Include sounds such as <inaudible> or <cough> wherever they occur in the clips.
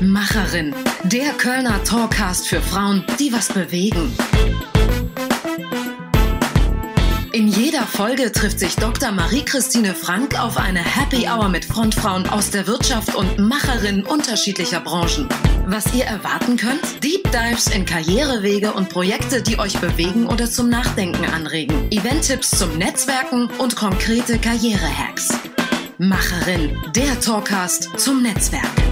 Macherin, der Kölner Talkcast für Frauen, die was bewegen. In jeder Folge trifft sich Dr. Marie-Christine Frank auf eine Happy Hour mit Frontfrauen aus der Wirtschaft und Macherinnen unterschiedlicher Branchen. Was ihr erwarten könnt? Deep Dives in Karrierewege und Projekte, die euch bewegen oder zum Nachdenken anregen. Event-Tipps zum Netzwerken und konkrete Karrierehacks. Macherin, der Talkcast zum Netzwerk.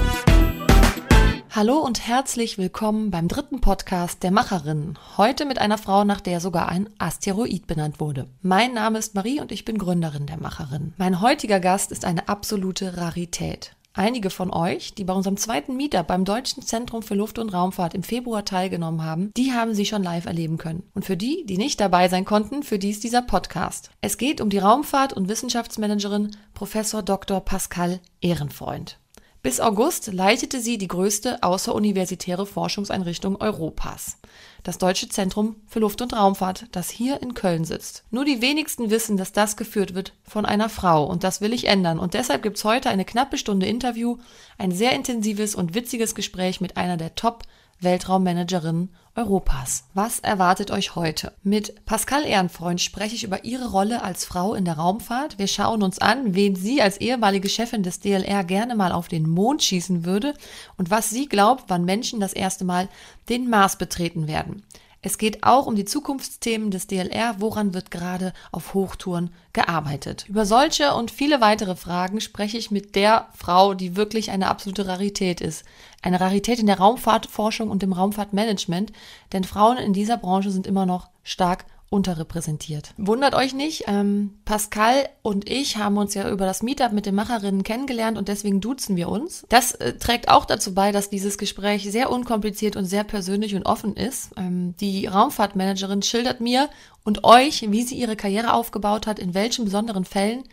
Hallo und herzlich willkommen beim dritten Podcast der Macherinnen. Heute mit einer Frau, nach der sogar ein Asteroid benannt wurde. Mein Name ist Marie und ich bin Gründerin der Macherinnen. Mein heutiger Gast ist eine absolute Rarität. Einige von euch, die bei unserem zweiten Meetup beim Deutschen Zentrum für Luft- und Raumfahrt im Februar teilgenommen haben, die haben sie schon live erleben können. Und für die, die nicht dabei sein konnten, für die ist dieser Podcast. Es geht um die Raumfahrt- und Wissenschaftsmanagerin Professor Dr. Pascal Ehrenfreund. Bis August leitete sie die größte außeruniversitäre Forschungseinrichtung Europas, das Deutsche Zentrum für Luft- und Raumfahrt, das hier in Köln sitzt. Nur die wenigsten wissen, dass das geführt wird von einer Frau und das will ich ändern. Und deshalb gibt's heute eine knappe Stunde Interview, ein sehr intensives und witziges Gespräch mit einer der Top- Weltraummanagerin Europas. Was erwartet euch heute? Mit Pascal Ehrenfreund spreche ich über ihre Rolle als Frau in der Raumfahrt. Wir schauen uns an, wen sie als ehemalige Chefin des DLR gerne mal auf den Mond schießen würde und was sie glaubt, wann Menschen das erste Mal den Mars betreten werden. Es geht auch um die Zukunftsthemen des DLR, woran wird gerade auf Hochtouren gearbeitet. Über solche und viele weitere Fragen spreche ich mit der Frau, die wirklich eine absolute Rarität ist. Eine Rarität in der Raumfahrtforschung und im Raumfahrtmanagement, denn Frauen in dieser Branche sind immer noch stark unterrepräsentiert. Wundert euch nicht, ähm, Pascal und ich haben uns ja über das Meetup mit den Macherinnen kennengelernt und deswegen duzen wir uns. Das äh, trägt auch dazu bei, dass dieses Gespräch sehr unkompliziert und sehr persönlich und offen ist. Ähm, die Raumfahrtmanagerin schildert mir und euch, wie sie ihre Karriere aufgebaut hat, in welchen besonderen Fällen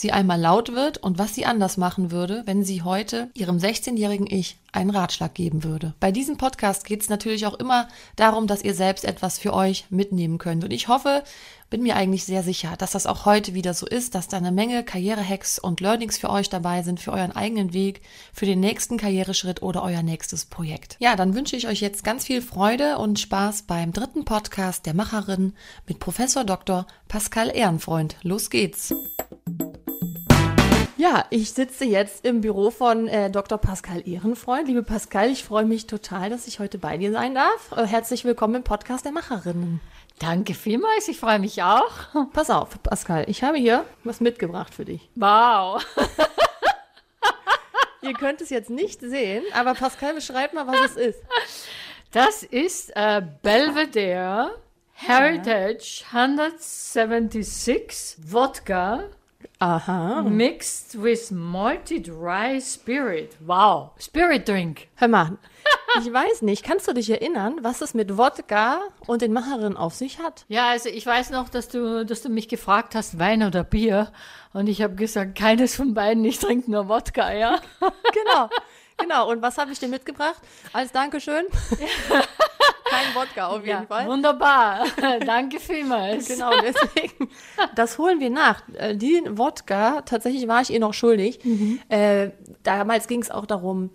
sie einmal laut wird und was sie anders machen würde, wenn sie heute ihrem 16-jährigen Ich einen Ratschlag geben würde. Bei diesem Podcast geht es natürlich auch immer darum, dass ihr selbst etwas für euch mitnehmen könnt. Und ich hoffe, bin mir eigentlich sehr sicher, dass das auch heute wieder so ist, dass da eine Menge Karrierehacks und Learnings für euch dabei sind, für euren eigenen Weg, für den nächsten Karriereschritt oder euer nächstes Projekt. Ja, dann wünsche ich euch jetzt ganz viel Freude und Spaß beim dritten Podcast der Macherin mit Professor Dr. Pascal Ehrenfreund. Los geht's! Ja, ich sitze jetzt im Büro von äh, Dr. Pascal Ehrenfreund. Liebe Pascal, ich freue mich total, dass ich heute bei dir sein darf. Äh, herzlich willkommen im Podcast der Macherinnen. Danke vielmals, ich freue mich auch. Pass auf, Pascal, ich habe hier was mitgebracht für dich. Wow. <laughs> Ihr könnt es jetzt nicht sehen, aber Pascal, beschreib mal, was es ist. Das ist äh, Belvedere Heritage 176 Wodka Aha. mixed with malted rye spirit. Wow, Spirit Drink. Hör mal, <laughs> ich weiß nicht, kannst du dich erinnern, was es mit Wodka und den Macherinnen auf sich hat? Ja, also ich weiß noch, dass du, dass du mich gefragt hast, Wein oder Bier. Und ich habe gesagt, keines von beiden, ich trinke nur Wodka, ja. Genau, genau. Und was habe ich dir mitgebracht als Dankeschön? <laughs> Kein Wodka auf jeden ja, Fall. Wunderbar. <laughs> Danke vielmals. Genau, deswegen, das holen wir nach. Äh, Den Wodka, tatsächlich war ich ihr noch schuldig. Äh, damals ging es auch darum,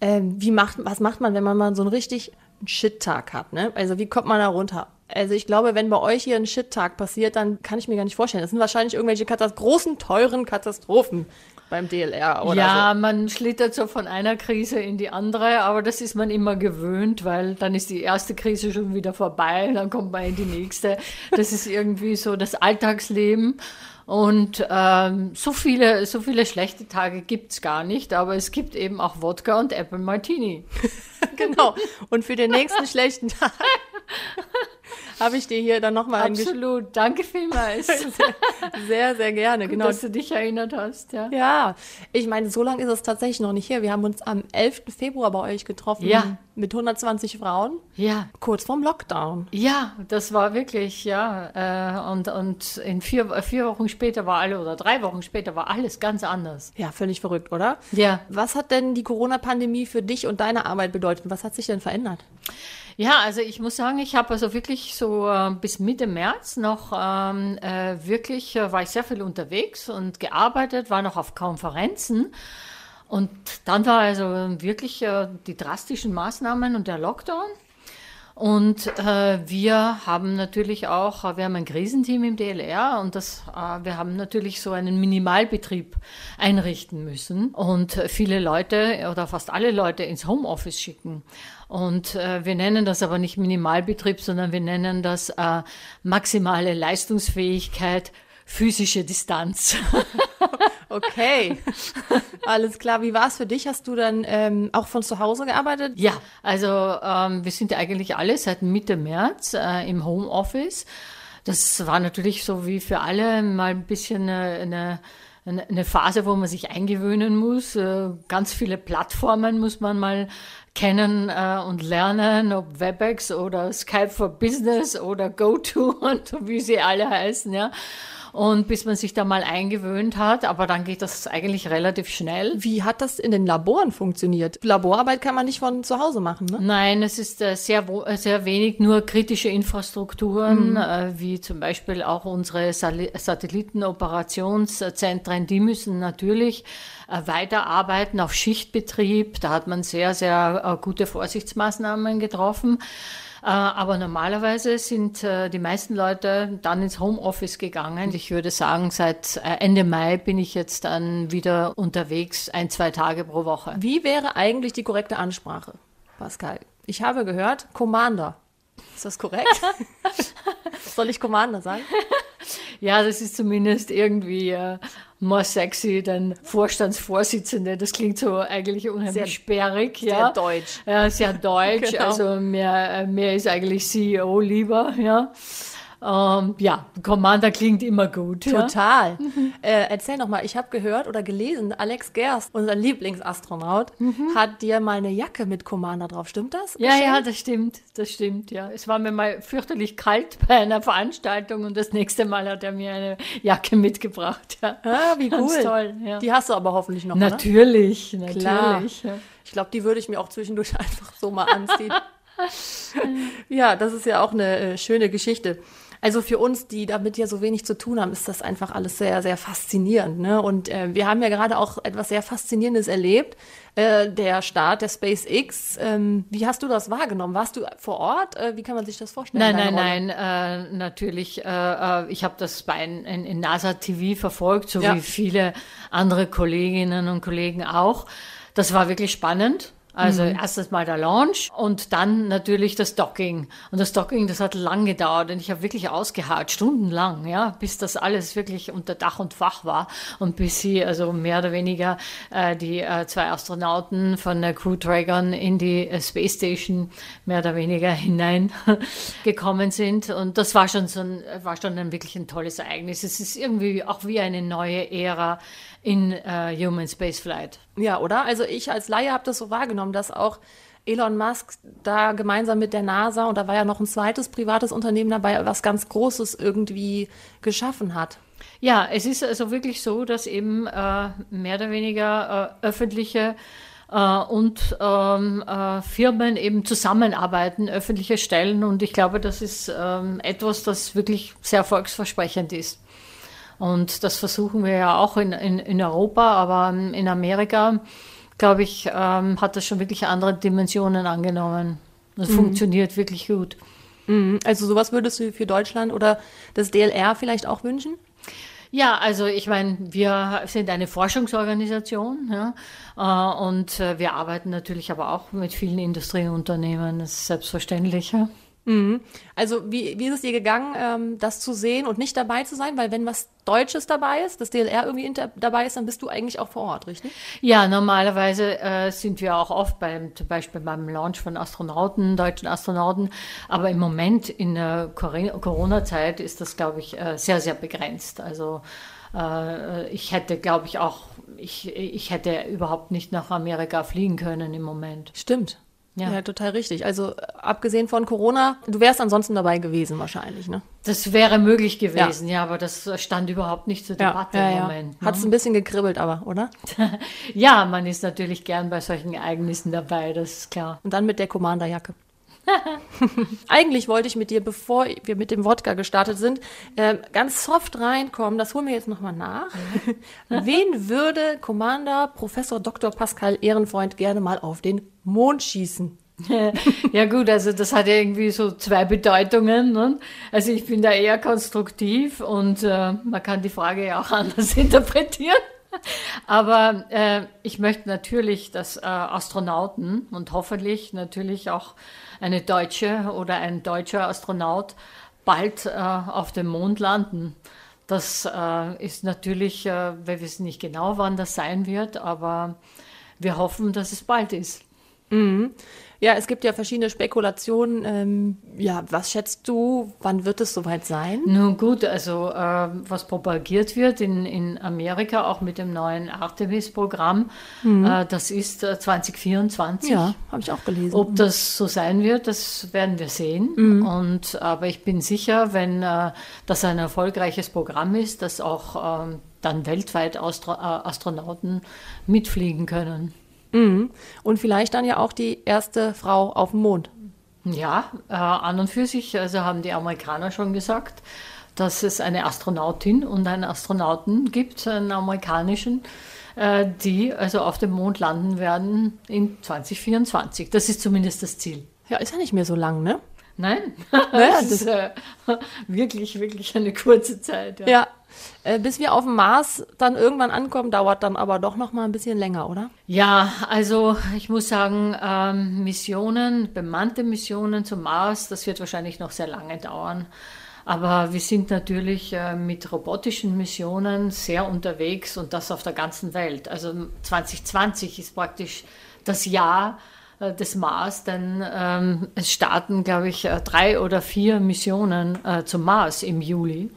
äh, wie macht, was macht man, wenn man mal so einen richtig Shit-Tag hat, ne? Also wie kommt man da runter? Also ich glaube, wenn bei euch hier ein Shit-Tag passiert, dann kann ich mir gar nicht vorstellen. Das sind wahrscheinlich irgendwelche Katas großen, teuren Katastrophen beim DLR oder ja, so. man schlittert so von einer Krise in die andere, aber das ist man immer gewöhnt, weil dann ist die erste Krise schon wieder vorbei, dann kommt man in die nächste. Das ist irgendwie so das Alltagsleben. Und ähm, so viele, so viele schlechte Tage gibt's gar nicht, aber es gibt eben auch Wodka und Apple Martini. <laughs> genau. Und für den nächsten schlechten <laughs> Tag habe ich dir hier dann nochmal Absolut, danke vielmals, <laughs> sehr, sehr gerne. Genau. dass du dich erinnert hast. Ja. Ja, ich meine, so lange ist es tatsächlich noch nicht her. Wir haben uns am 11. Februar bei euch getroffen Ja. mit 120 Frauen, ja, kurz vorm Lockdown. Ja, das war wirklich, ja. Äh, und und in vier, vier Wochen später war alle, oder drei Wochen später war alles ganz anders. Ja, völlig verrückt, oder? Ja. Was hat denn die Corona-Pandemie für dich und deine Arbeit bedeutet? Was hat sich denn verändert? Ja, also ich muss sagen, ich habe also wirklich so äh, bis Mitte März noch ähm, äh, wirklich, äh, war ich sehr viel unterwegs und gearbeitet, war noch auf Konferenzen. Und dann war also wirklich äh, die drastischen Maßnahmen und der Lockdown. Und äh, wir haben natürlich auch, wir haben ein Krisenteam im DLR und das, äh, wir haben natürlich so einen Minimalbetrieb einrichten müssen und viele Leute oder fast alle Leute ins Homeoffice schicken. Und äh, wir nennen das aber nicht Minimalbetrieb, sondern wir nennen das äh, maximale Leistungsfähigkeit, physische Distanz. <laughs> Okay, alles klar. Wie war es für dich? Hast du dann ähm, auch von zu Hause gearbeitet? Ja, also ähm, wir sind ja eigentlich alle seit Mitte März äh, im Homeoffice. Das war natürlich so wie für alle mal ein bisschen eine, eine, eine Phase, wo man sich eingewöhnen muss. Äh, ganz viele Plattformen muss man mal kennen äh, und lernen, ob WebEx oder Skype for Business oder GoTo <laughs> und wie sie alle heißen, ja und bis man sich da mal eingewöhnt hat. Aber dann geht das eigentlich relativ schnell. Wie hat das in den Laboren funktioniert? Laborarbeit kann man nicht von zu Hause machen, ne? Nein, es ist äh, sehr, äh, sehr wenig nur kritische Infrastrukturen, mhm. äh, wie zum Beispiel auch unsere Satellitenoperationszentren, die müssen natürlich äh, weiterarbeiten auf Schichtbetrieb. Da hat man sehr, sehr gute Vorsichtsmaßnahmen getroffen. Äh, aber normalerweise sind äh, die meisten Leute dann ins Homeoffice gegangen. Ich würde sagen, seit äh, Ende Mai bin ich jetzt dann wieder unterwegs, ein, zwei Tage pro Woche. Wie wäre eigentlich die korrekte Ansprache, Pascal? Ich habe gehört, Commander. Ist das korrekt? <laughs> Soll ich Commander sagen? ja, das ist zumindest irgendwie äh, more sexy denn Vorstandsvorsitzende. Das klingt so eigentlich unheimlich sehr, sperrig. Sehr ja. deutsch. Ja, sehr deutsch. <laughs> genau. Also mehr, mehr ist eigentlich CEO lieber, ja. Ähm, ja, Commander klingt immer gut. Total. Ja? <laughs> Mhm. Äh, erzähl noch mal, ich habe gehört oder gelesen, Alex Gerst, unser Lieblingsastronaut, mhm. hat dir mal eine Jacke mit Commander drauf. Stimmt das? Ja, Geschenkt? ja, das stimmt. Das stimmt, ja. Es war mir mal fürchterlich kalt bei einer Veranstaltung und das nächste Mal hat er mir eine Jacke mitgebracht. Ja, ah, wie cool. Ganz toll. Ja. Die hast du aber hoffentlich noch. Natürlich, oder? natürlich. Ja. Ich glaube, die würde ich mir auch zwischendurch <laughs> einfach so mal anziehen. <laughs> ja, das ist ja auch eine äh, schöne Geschichte. Also für uns, die damit ja so wenig zu tun haben, ist das einfach alles sehr, sehr faszinierend. Ne? Und äh, wir haben ja gerade auch etwas sehr Faszinierendes erlebt. Äh, der Start der SpaceX. Ähm, wie hast du das wahrgenommen? Warst du vor Ort? Äh, wie kann man sich das vorstellen? Nein, nein, nein. Äh, natürlich. Äh, äh, ich habe das bei in, in, NASA TV verfolgt, so ja. wie viele andere Kolleginnen und Kollegen auch. Das war wirklich spannend. Also mhm. erstes Mal der Launch und dann natürlich das Docking. Und das Docking, das hat lang gedauert und ich habe wirklich ausgeharrt, stundenlang, ja, bis das alles wirklich unter Dach und Fach war und bis sie also mehr oder weniger äh, die äh, zwei Astronauten von der Crew Dragon in die äh, Space Station mehr oder weniger <laughs> hineingekommen sind. Und das war schon so ein, war schon ein wirklich ein tolles Ereignis. Es ist irgendwie auch wie eine neue Ära in äh, Human Spaceflight. Ja, oder? Also ich als Laie habe das so wahrgenommen, dass auch Elon Musk da gemeinsam mit der NASA und da war ja noch ein zweites privates Unternehmen dabei, was ganz Großes irgendwie geschaffen hat. Ja, es ist also wirklich so, dass eben äh, mehr oder weniger äh, öffentliche äh, und ähm, äh, Firmen eben zusammenarbeiten, öffentliche Stellen. Und ich glaube, das ist ähm, etwas, das wirklich sehr erfolgsversprechend ist. Und das versuchen wir ja auch in, in, in Europa, aber in Amerika, glaube ich, ähm, hat das schon wirklich andere Dimensionen angenommen. Das mhm. funktioniert wirklich gut. Mhm. Also sowas würdest du für Deutschland oder das DLR vielleicht auch wünschen? Ja, also ich meine, wir sind eine Forschungsorganisation ja, äh, und äh, wir arbeiten natürlich aber auch mit vielen Industrieunternehmen, das ist selbstverständlich. Ja. Mhm. Also wie, wie ist es dir gegangen, ähm, das zu sehen und nicht dabei zu sein? Weil wenn was Deutsches dabei ist, das DLR irgendwie dabei ist, dann bist du eigentlich auch vor Ort, richtig? Ja, normalerweise äh, sind wir auch oft beim, zum Beispiel beim Launch von Astronauten, deutschen Astronauten. Aber im Moment in der Corona-Zeit ist das, glaube ich, äh, sehr, sehr begrenzt. Also äh, ich hätte, glaube ich, auch, ich, ich hätte überhaupt nicht nach Amerika fliegen können im Moment. Stimmt. Ja. ja. total richtig. Also abgesehen von Corona, du wärst ansonsten dabei gewesen wahrscheinlich, ne? Das wäre möglich gewesen, ja, ja aber das stand überhaupt nicht zur Debatte ja, im Moment. Ne? Hat es ein bisschen gekribbelt, aber, oder? <laughs> ja, man ist natürlich gern bei solchen Ereignissen dabei, das ist klar. Und dann mit der Commanderjacke. <laughs> Eigentlich wollte ich mit dir, bevor wir mit dem Wodka gestartet sind, äh, ganz soft reinkommen. Das holen wir jetzt nochmal nach. <laughs> Wen würde Commander Professor Dr. Pascal Ehrenfreund gerne mal auf den Mond schießen? <laughs> ja gut, also das hat ja irgendwie so zwei Bedeutungen. Ne? Also ich bin da eher konstruktiv und äh, man kann die Frage ja auch anders interpretieren. Aber äh, ich möchte natürlich, dass äh, Astronauten und hoffentlich natürlich auch eine Deutsche oder ein deutscher Astronaut bald äh, auf dem Mond landen. Das äh, ist natürlich, äh, wir wissen nicht genau, wann das sein wird, aber wir hoffen, dass es bald ist. Mhm. Ja, es gibt ja verschiedene Spekulationen. Ähm, ja, was schätzt du, wann wird es soweit sein? Nun gut, also äh, was propagiert wird in, in Amerika, auch mit dem neuen Artemis-Programm, mhm. äh, das ist äh, 2024. Ja, habe ich auch gelesen. Ob das so sein wird, das werden wir sehen. Mhm. Und, aber ich bin sicher, wenn äh, das ein erfolgreiches Programm ist, dass auch ähm, dann weltweit Astro äh, Astronauten mitfliegen können. Mhm. Und vielleicht dann ja auch die erste Frau auf dem Mond. Ja, äh, an und für sich, also haben die Amerikaner schon gesagt, dass es eine Astronautin und einen Astronauten gibt, einen amerikanischen, äh, die also auf dem Mond landen werden in 2024. Das ist zumindest das Ziel. Ja, ist ja nicht mehr so lang, ne? Nein, naja, <laughs> das ist äh, <laughs> wirklich, wirklich eine kurze Zeit. Ja, ja. Äh, bis wir auf dem Mars dann irgendwann ankommen, dauert dann aber doch noch mal ein bisschen länger, oder? Ja, also ich muss sagen, ähm, Missionen, bemannte Missionen zum Mars, das wird wahrscheinlich noch sehr lange dauern. Aber wir sind natürlich äh, mit robotischen Missionen sehr unterwegs und das auf der ganzen Welt. Also 2020 ist praktisch das Jahr, äh, des Mars, denn ähm, es starten, glaube ich, drei oder vier Missionen zum Mars im Juli.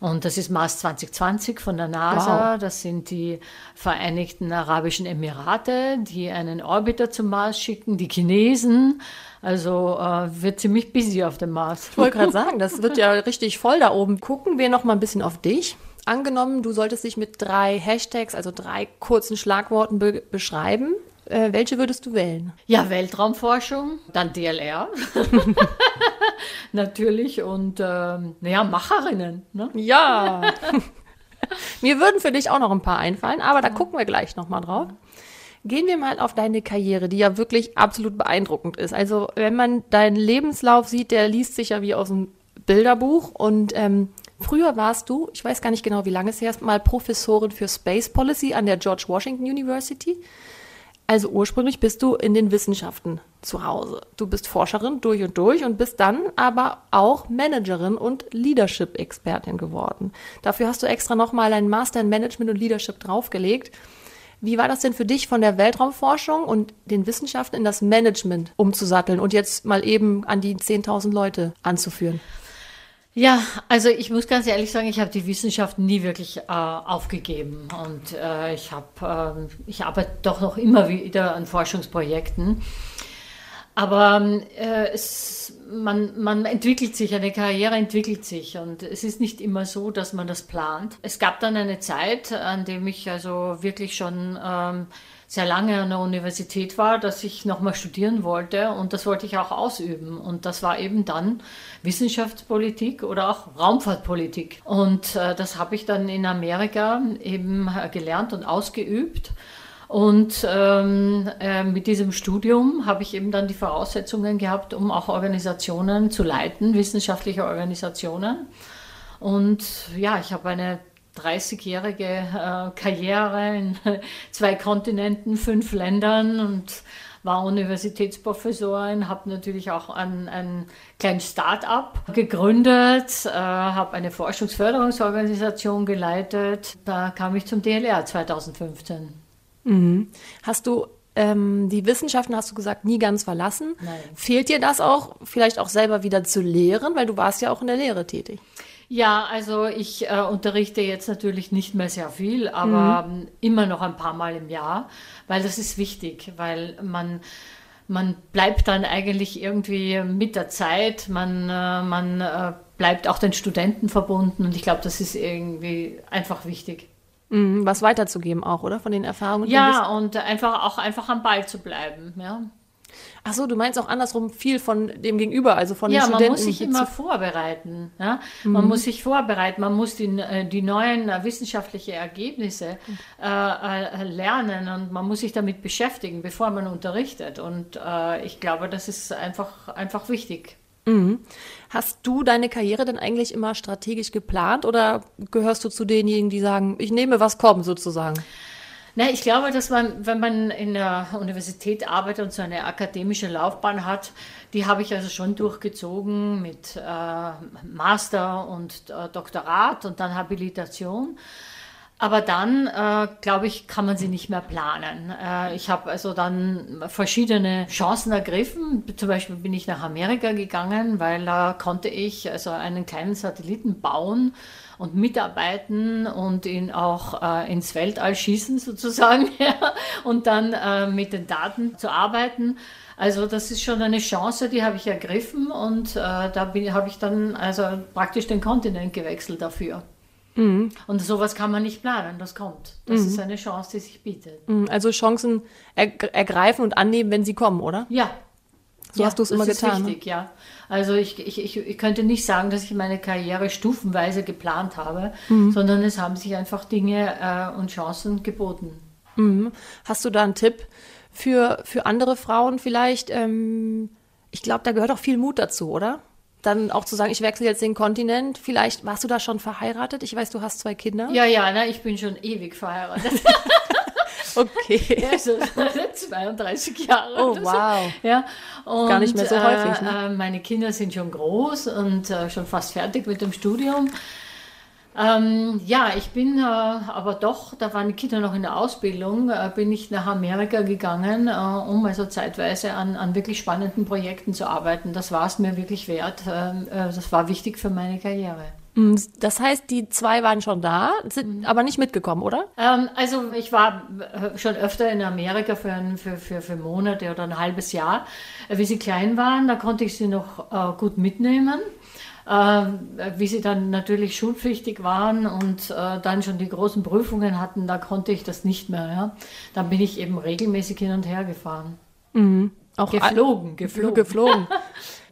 Und das ist Mars 2020 von der NASA. Wow. Das sind die Vereinigten Arabischen Emirate, die einen Orbiter zum Mars schicken, die Chinesen. Also äh, wird ziemlich busy auf dem Mars. Ich wollte gerade sagen, das wird ja richtig voll da oben. Gucken wir noch mal ein bisschen auf dich. Angenommen, du solltest dich mit drei Hashtags, also drei kurzen Schlagworten be beschreiben. Äh, welche würdest du wählen? Ja, Weltraumforschung, dann DLR. <laughs> Natürlich und ähm, naja, Macherinnen. Ne? Ja. <laughs> Mir würden für dich auch noch ein paar einfallen, aber da gucken wir gleich nochmal drauf. Gehen wir mal auf deine Karriere, die ja wirklich absolut beeindruckend ist. Also, wenn man deinen Lebenslauf sieht, der liest sich ja wie aus einem Bilderbuch. Und ähm, früher warst du, ich weiß gar nicht genau, wie lange es her ist, mal Professorin für Space Policy an der George Washington University. Also ursprünglich bist du in den Wissenschaften zu Hause. Du bist Forscherin durch und durch und bist dann aber auch Managerin und Leadership-Expertin geworden. Dafür hast du extra nochmal einen Master in Management und Leadership draufgelegt. Wie war das denn für dich, von der Weltraumforschung und den Wissenschaften in das Management umzusatteln und jetzt mal eben an die 10.000 Leute anzuführen? Ja, also ich muss ganz ehrlich sagen, ich habe die Wissenschaft nie wirklich äh, aufgegeben und äh, ich habe, äh, ich arbeite doch noch immer wieder an Forschungsprojekten. Aber äh, es, man, man entwickelt sich, eine Karriere entwickelt sich und es ist nicht immer so, dass man das plant. Es gab dann eine Zeit, an dem ich also wirklich schon ähm, sehr lange an der Universität war, dass ich nochmal studieren wollte und das wollte ich auch ausüben. Und das war eben dann Wissenschaftspolitik oder auch Raumfahrtpolitik. Und äh, das habe ich dann in Amerika eben äh, gelernt und ausgeübt. Und ähm, äh, mit diesem Studium habe ich eben dann die Voraussetzungen gehabt, um auch Organisationen zu leiten, wissenschaftliche Organisationen. Und ja, ich habe eine 30-jährige äh, Karriere in <laughs> zwei Kontinenten, fünf Ländern und war Universitätsprofessorin, habe natürlich auch ein, ein kleines Start-up gegründet, äh, habe eine Forschungsförderungsorganisation geleitet. Da kam ich zum DLR 2015. Mhm. Hast du ähm, die Wissenschaften, hast du gesagt, nie ganz verlassen? Nein. Fehlt dir das auch, vielleicht auch selber wieder zu lehren, weil du warst ja auch in der Lehre tätig? Ja, also ich äh, unterrichte jetzt natürlich nicht mehr sehr viel, aber mhm. immer noch ein paar Mal im Jahr, weil das ist wichtig, weil man man bleibt dann eigentlich irgendwie mit der Zeit, man, äh, man äh, bleibt auch den Studenten verbunden und ich glaube, das ist irgendwie einfach wichtig. Mhm, was weiterzugeben auch, oder? Von den Erfahrungen? Ja, und einfach auch einfach am Ball zu bleiben, ja. Ach so, du meinst auch andersrum viel von dem Gegenüber, also von ja, den Studenten. Ja, man muss sich immer vorbereiten. Ja? Man mhm. muss sich vorbereiten, man muss die, äh, die neuen äh, wissenschaftlichen Ergebnisse äh, äh, lernen und man muss sich damit beschäftigen, bevor man unterrichtet. Und äh, ich glaube, das ist einfach, einfach wichtig. Mhm. Hast du deine Karriere denn eigentlich immer strategisch geplant oder gehörst du zu denjenigen, die sagen, ich nehme, was kommt sozusagen? Na, ich glaube, dass man, wenn man in der Universität arbeitet und so eine akademische Laufbahn hat, die habe ich also schon durchgezogen mit äh, Master und äh, Doktorat und dann Habilitation. Aber dann, äh, glaube ich, kann man sie nicht mehr planen. Äh, ich habe also dann verschiedene Chancen ergriffen. Zum Beispiel bin ich nach Amerika gegangen, weil da konnte ich also einen kleinen Satelliten bauen und mitarbeiten und ihn auch äh, ins Weltall schießen sozusagen <laughs> ja, und dann äh, mit den Daten zu arbeiten. Also das ist schon eine Chance, die habe ich ergriffen und äh, da habe ich dann also praktisch den Kontinent gewechselt dafür. Mhm. Und sowas kann man nicht planen, das kommt. Das mhm. ist eine Chance, die sich bietet. Mhm. Also Chancen ergreifen und annehmen, wenn sie kommen, oder? Ja, so ja, hast du es immer getan. Das ist ne? ja. Also ich, ich, ich, könnte nicht sagen, dass ich meine Karriere stufenweise geplant habe, mhm. sondern es haben sich einfach Dinge äh, und Chancen geboten. Mhm. Hast du da einen Tipp für, für andere Frauen vielleicht? Ähm, ich glaube, da gehört auch viel Mut dazu, oder? Dann auch zu sagen, ich wechsle jetzt den Kontinent. Vielleicht warst du da schon verheiratet? Ich weiß, du hast zwei Kinder. Ja, ja, na, ich bin schon ewig verheiratet. <laughs> Okay. <laughs> Ja, so <laughs> 32 Jahre. Oh, wow. So. Ja, und, Gar nicht mehr so äh, häufig. Ne? Äh, meine Kinder sind schon groß und äh, schon fast fertig mit dem Studium. Ähm, ja, ich bin äh, aber doch, da waren die Kinder noch in der Ausbildung, äh, bin ich nach Amerika gegangen, äh, um also zeitweise an, an wirklich spannenden Projekten zu arbeiten. Das war es mir wirklich wert. Ähm, das war wichtig für meine Karriere. Mm, das heißt, die zwei waren schon da, sind mhm. aber nicht mitgekommen, oder? Ähm, also ich war äh, schon öfter in Amerika für, für, für, für Monate oder ein halbes Jahr. Äh, wie sie klein waren, da konnte ich sie noch äh, gut mitnehmen. Äh, wie sie dann natürlich schulpflichtig waren und äh, dann schon die großen Prüfungen hatten, da konnte ich das nicht mehr. Ja? Dann bin ich eben regelmäßig hin und her gefahren. Mhm. Auch geflogen, geflogen. geflogen. <laughs>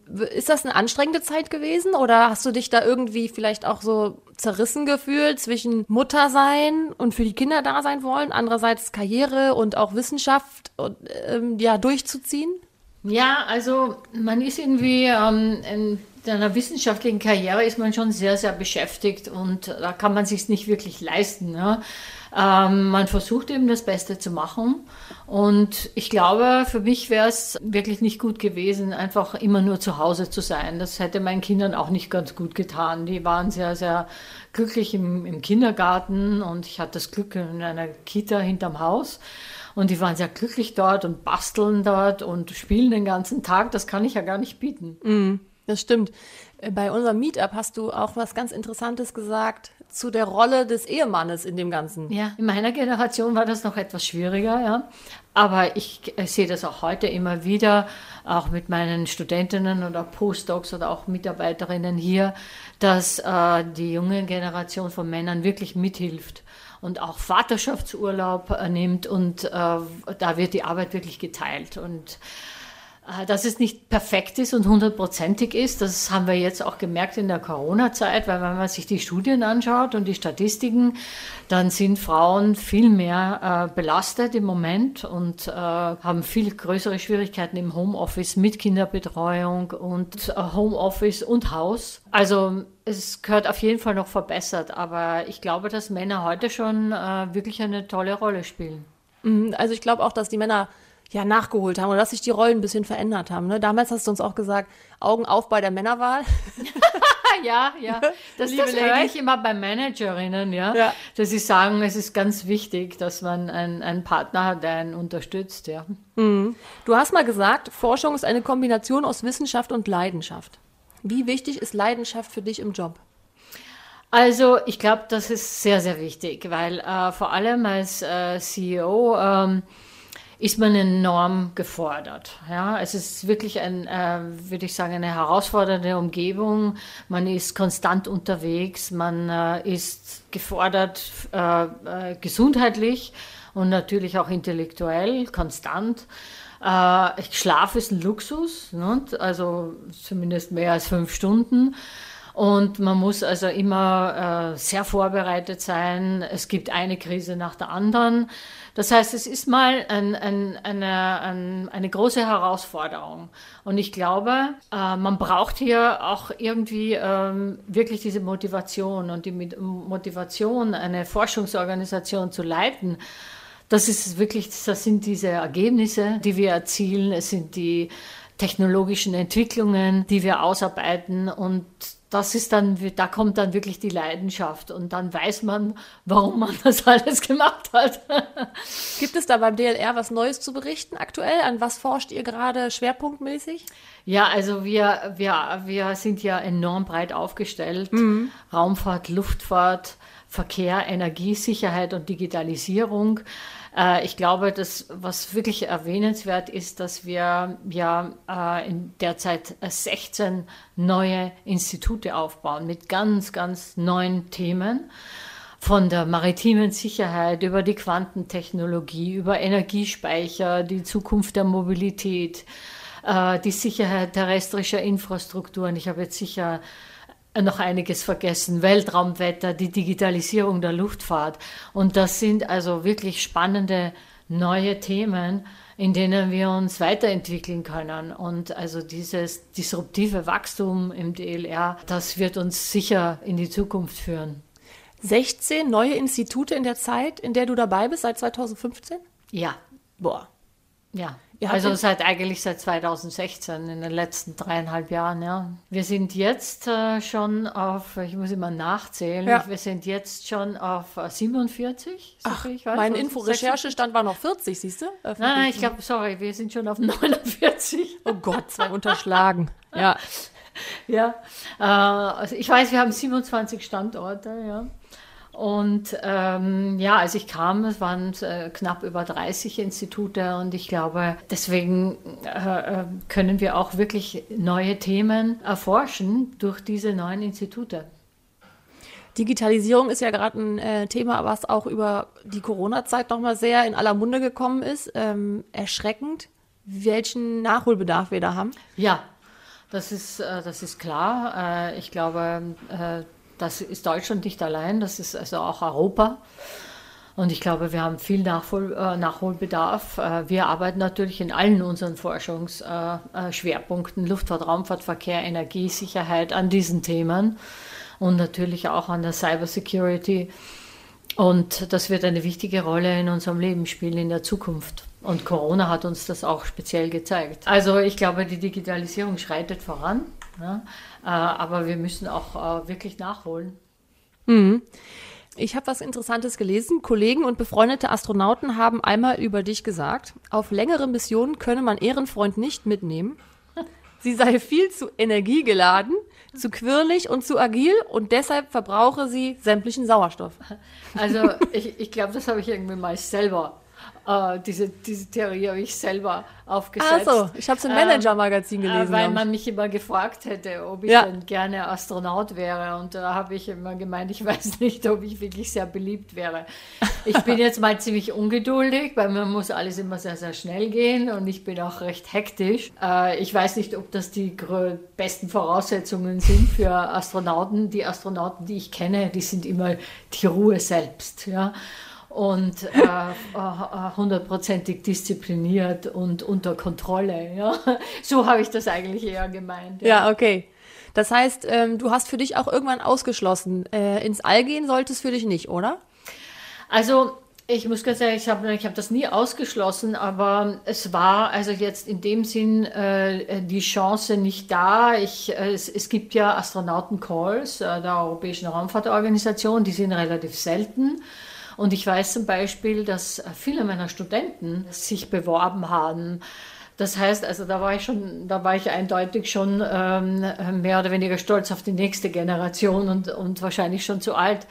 Ist das eine anstrengende Zeit gewesen oder hast du dich da irgendwie vielleicht auch so zerrissen gefühlt zwischen Muttersein und für die Kinder da sein wollen, andererseits Karriere und auch Wissenschaft und, ähm, ja durchzuziehen? Ja, also man ist irgendwie ähm, in einer wissenschaftlichen Karriere ist man schon sehr, sehr beschäftigt und da kann man sich nicht wirklich leisten. Ja? Ähm, man versucht eben das Beste zu machen. Und ich glaube, für mich wäre es wirklich nicht gut gewesen, einfach immer nur zu Hause zu sein. Das hätte meinen Kindern auch nicht ganz gut getan. Die waren sehr, sehr glücklich im, im Kindergarten und ich hatte das Glück in einer Kita hinterm Haus. Und die waren sehr glücklich dort und basteln dort und spielen den ganzen Tag. Das kann ich ja gar nicht bieten. Mm, das stimmt. Äh, bei unserem Meetup hast du auch was ganz Interessantes gesagt zu der Rolle des Ehemannes in dem Ganzen. Ja, in meiner Generation war das noch etwas schwieriger, ja. Aber ich, sehe das auch heute immer wieder, auch mit meinen Studentinnen oder Postdocs oder auch Mitarbeiterinnen hier, dass äh, die junge Generation von Männern wirklich mithilft und auch Vaterschaftsurlaub äh, nimmt und äh, da wird die Arbeit wirklich geteilt und dass es nicht perfekt ist und hundertprozentig ist, das haben wir jetzt auch gemerkt in der Corona-Zeit, weil wenn man sich die Studien anschaut und die Statistiken, dann sind Frauen viel mehr äh, belastet im Moment und äh, haben viel größere Schwierigkeiten im Homeoffice mit Kinderbetreuung und äh, Homeoffice und Haus. Also es gehört auf jeden Fall noch verbessert, aber ich glaube, dass Männer heute schon äh, wirklich eine tolle Rolle spielen. Mhm, also ich glaube auch, dass die Männer ja, nachgeholt haben oder dass sich die Rollen ein bisschen verändert haben. Ne? Damals hast du uns auch gesagt, Augen auf bei der Männerwahl. <laughs> ja, ja. <laughs> Das, das höre ich immer bei Managerinnen, ja? ja. Dass sie sagen, es ist ganz wichtig, dass man einen, einen Partner hat, der einen unterstützt, ja. Mhm. Du hast mal gesagt, Forschung ist eine Kombination aus Wissenschaft und Leidenschaft. Wie wichtig ist Leidenschaft für dich im Job? Also ich glaube, das ist sehr, sehr wichtig, weil äh, vor allem als äh, CEO ähm, ist man enorm gefordert. Ja, es ist wirklich ein, äh, würde ich sagen, eine herausfordernde Umgebung. Man ist konstant unterwegs, man äh, ist gefordert äh, äh gesundheitlich und natürlich auch intellektuell, konstant. Äh, Schlaf ist ein Luxus, ne? also zumindest mehr als fünf Stunden. Und man muss also immer äh, sehr vorbereitet sein. Es gibt eine Krise nach der anderen. Das heißt, es ist mal ein, ein, eine, ein, eine große Herausforderung. Und ich glaube, äh, man braucht hier auch irgendwie ähm, wirklich diese Motivation und die Motivation, eine Forschungsorganisation zu leiten. Das ist wirklich, das sind diese Ergebnisse, die wir erzielen. Es sind die technologischen Entwicklungen, die wir ausarbeiten und das ist dann, da kommt dann wirklich die Leidenschaft und dann weiß man, warum man <laughs> das alles gemacht hat. Gibt es da beim DLR was Neues zu berichten aktuell? An was forscht ihr gerade schwerpunktmäßig? Ja, also wir, wir, wir sind ja enorm breit aufgestellt. Mhm. Raumfahrt, Luftfahrt, Verkehr, Energiesicherheit und Digitalisierung. Äh, ich glaube, dass was wirklich erwähnenswert ist, dass wir ja äh, in derzeit 16 neue Institute aufbauen mit ganz, ganz neuen Themen von der maritimen Sicherheit über die Quantentechnologie, über Energiespeicher, die Zukunft der Mobilität, äh, die Sicherheit terrestrischer Infrastrukturen. Ich habe jetzt sicher noch einiges vergessen. Weltraumwetter, die Digitalisierung der Luftfahrt. Und das sind also wirklich spannende neue Themen, in denen wir uns weiterentwickeln können. Und also dieses disruptive Wachstum im DLR, das wird uns sicher in die Zukunft führen. 16 neue Institute in der Zeit, in der du dabei bist, seit 2015? Ja. Boah. Ja. Also seit eigentlich seit 2016, in den letzten dreieinhalb Jahren, ja. Wir sind jetzt äh, schon auf, ich muss immer nachzählen, ja. wir sind jetzt schon auf 47. So Ach, ich weiß, mein Info-Recherchestand war noch 40, siehst du? Nein, nein, ich glaube, sorry, wir sind schon auf <laughs> 49. Oh Gott, zwei unterschlagen. <laughs> Ja. Ja, äh, also ich weiß, wir haben 27 Standorte, ja. Und ähm, ja, als ich kam, es waren äh, knapp über 30 Institute und ich glaube, deswegen äh, äh, können wir auch wirklich neue Themen erforschen durch diese neuen Institute. Digitalisierung ist ja gerade ein äh, Thema, was auch über die Corona-Zeit nochmal sehr in aller Munde gekommen ist. Ähm, erschreckend, welchen Nachholbedarf wir da haben. Ja, das ist, äh, das ist klar. Äh, ich glaube, das ist Deutschland nicht allein, das ist also auch Europa. Und ich glaube, wir haben viel Nachhol äh, Nachholbedarf. Äh, wir arbeiten natürlich in allen unseren Forschungsschwerpunkten, äh, Luftfahrt, Raumfahrt, Verkehr, Energiesicherheit, an diesen Themen und natürlich auch an der Cybersecurity. Und das wird eine wichtige Rolle in unserem Leben spielen in der Zukunft. Und Corona hat uns das auch speziell gezeigt. Also ich glaube, die Digitalisierung schreitet voran. Ja? Äh, aber wir müssen auch äh, wirklich nachholen. Mhm. Ich habe was Interessantes gelesen. Kollegen und befreundete Astronauten haben einmal über dich gesagt, auf längere Missionen könne man Ehrenfreund nicht mitnehmen. Sie sei viel zu energiegeladen, zu quirlig und zu agil und deshalb verbrauche sie sämtlichen Sauerstoff. Also ich, ich glaube, das habe ich irgendwie mal selber äh, diese, diese Theorie habe ich selber aufgesetzt. Also, ich habe es im Manager-Magazin ähm, gelesen. Äh, weil man mich immer gefragt hätte, ob ich ja. denn gerne Astronaut wäre. Und da habe ich immer gemeint, ich <laughs> weiß nicht, ob ich wirklich sehr beliebt wäre. Ich bin jetzt mal ziemlich ungeduldig, weil man muss alles immer sehr, sehr schnell gehen und ich bin auch recht hektisch. Äh, ich weiß nicht, ob das die besten Voraussetzungen sind für Astronauten. Die Astronauten, die ich kenne, die sind immer die Ruhe selbst. Ja und äh, äh, hundertprozentig äh, diszipliniert und unter Kontrolle. Ja? <laughs> So habe ich das eigentlich eher gemeint. Ja, ja okay. Das heißt, ähm, du hast für dich auch irgendwann ausgeschlossen, äh, ins All gehen sollte es für dich nicht, oder? Also ich muss ganz ehrlich, ich habe hab das nie ausgeschlossen, aber es war also jetzt in dem Sinn äh, die Chance nicht da. Ich, äh, es, es, gibt ja Astronauten-Calls äh, der Europäischen Raumfahrtorganisation, die sind relativ selten. Und ich weiß zum Beispiel, dass viele meiner Studenten sich beworben haben. Das heißt, also da war ich schon, da war ich eindeutig schon ähm, mehr oder weniger stolz auf die nächste Generation und, und wahrscheinlich schon zu alt.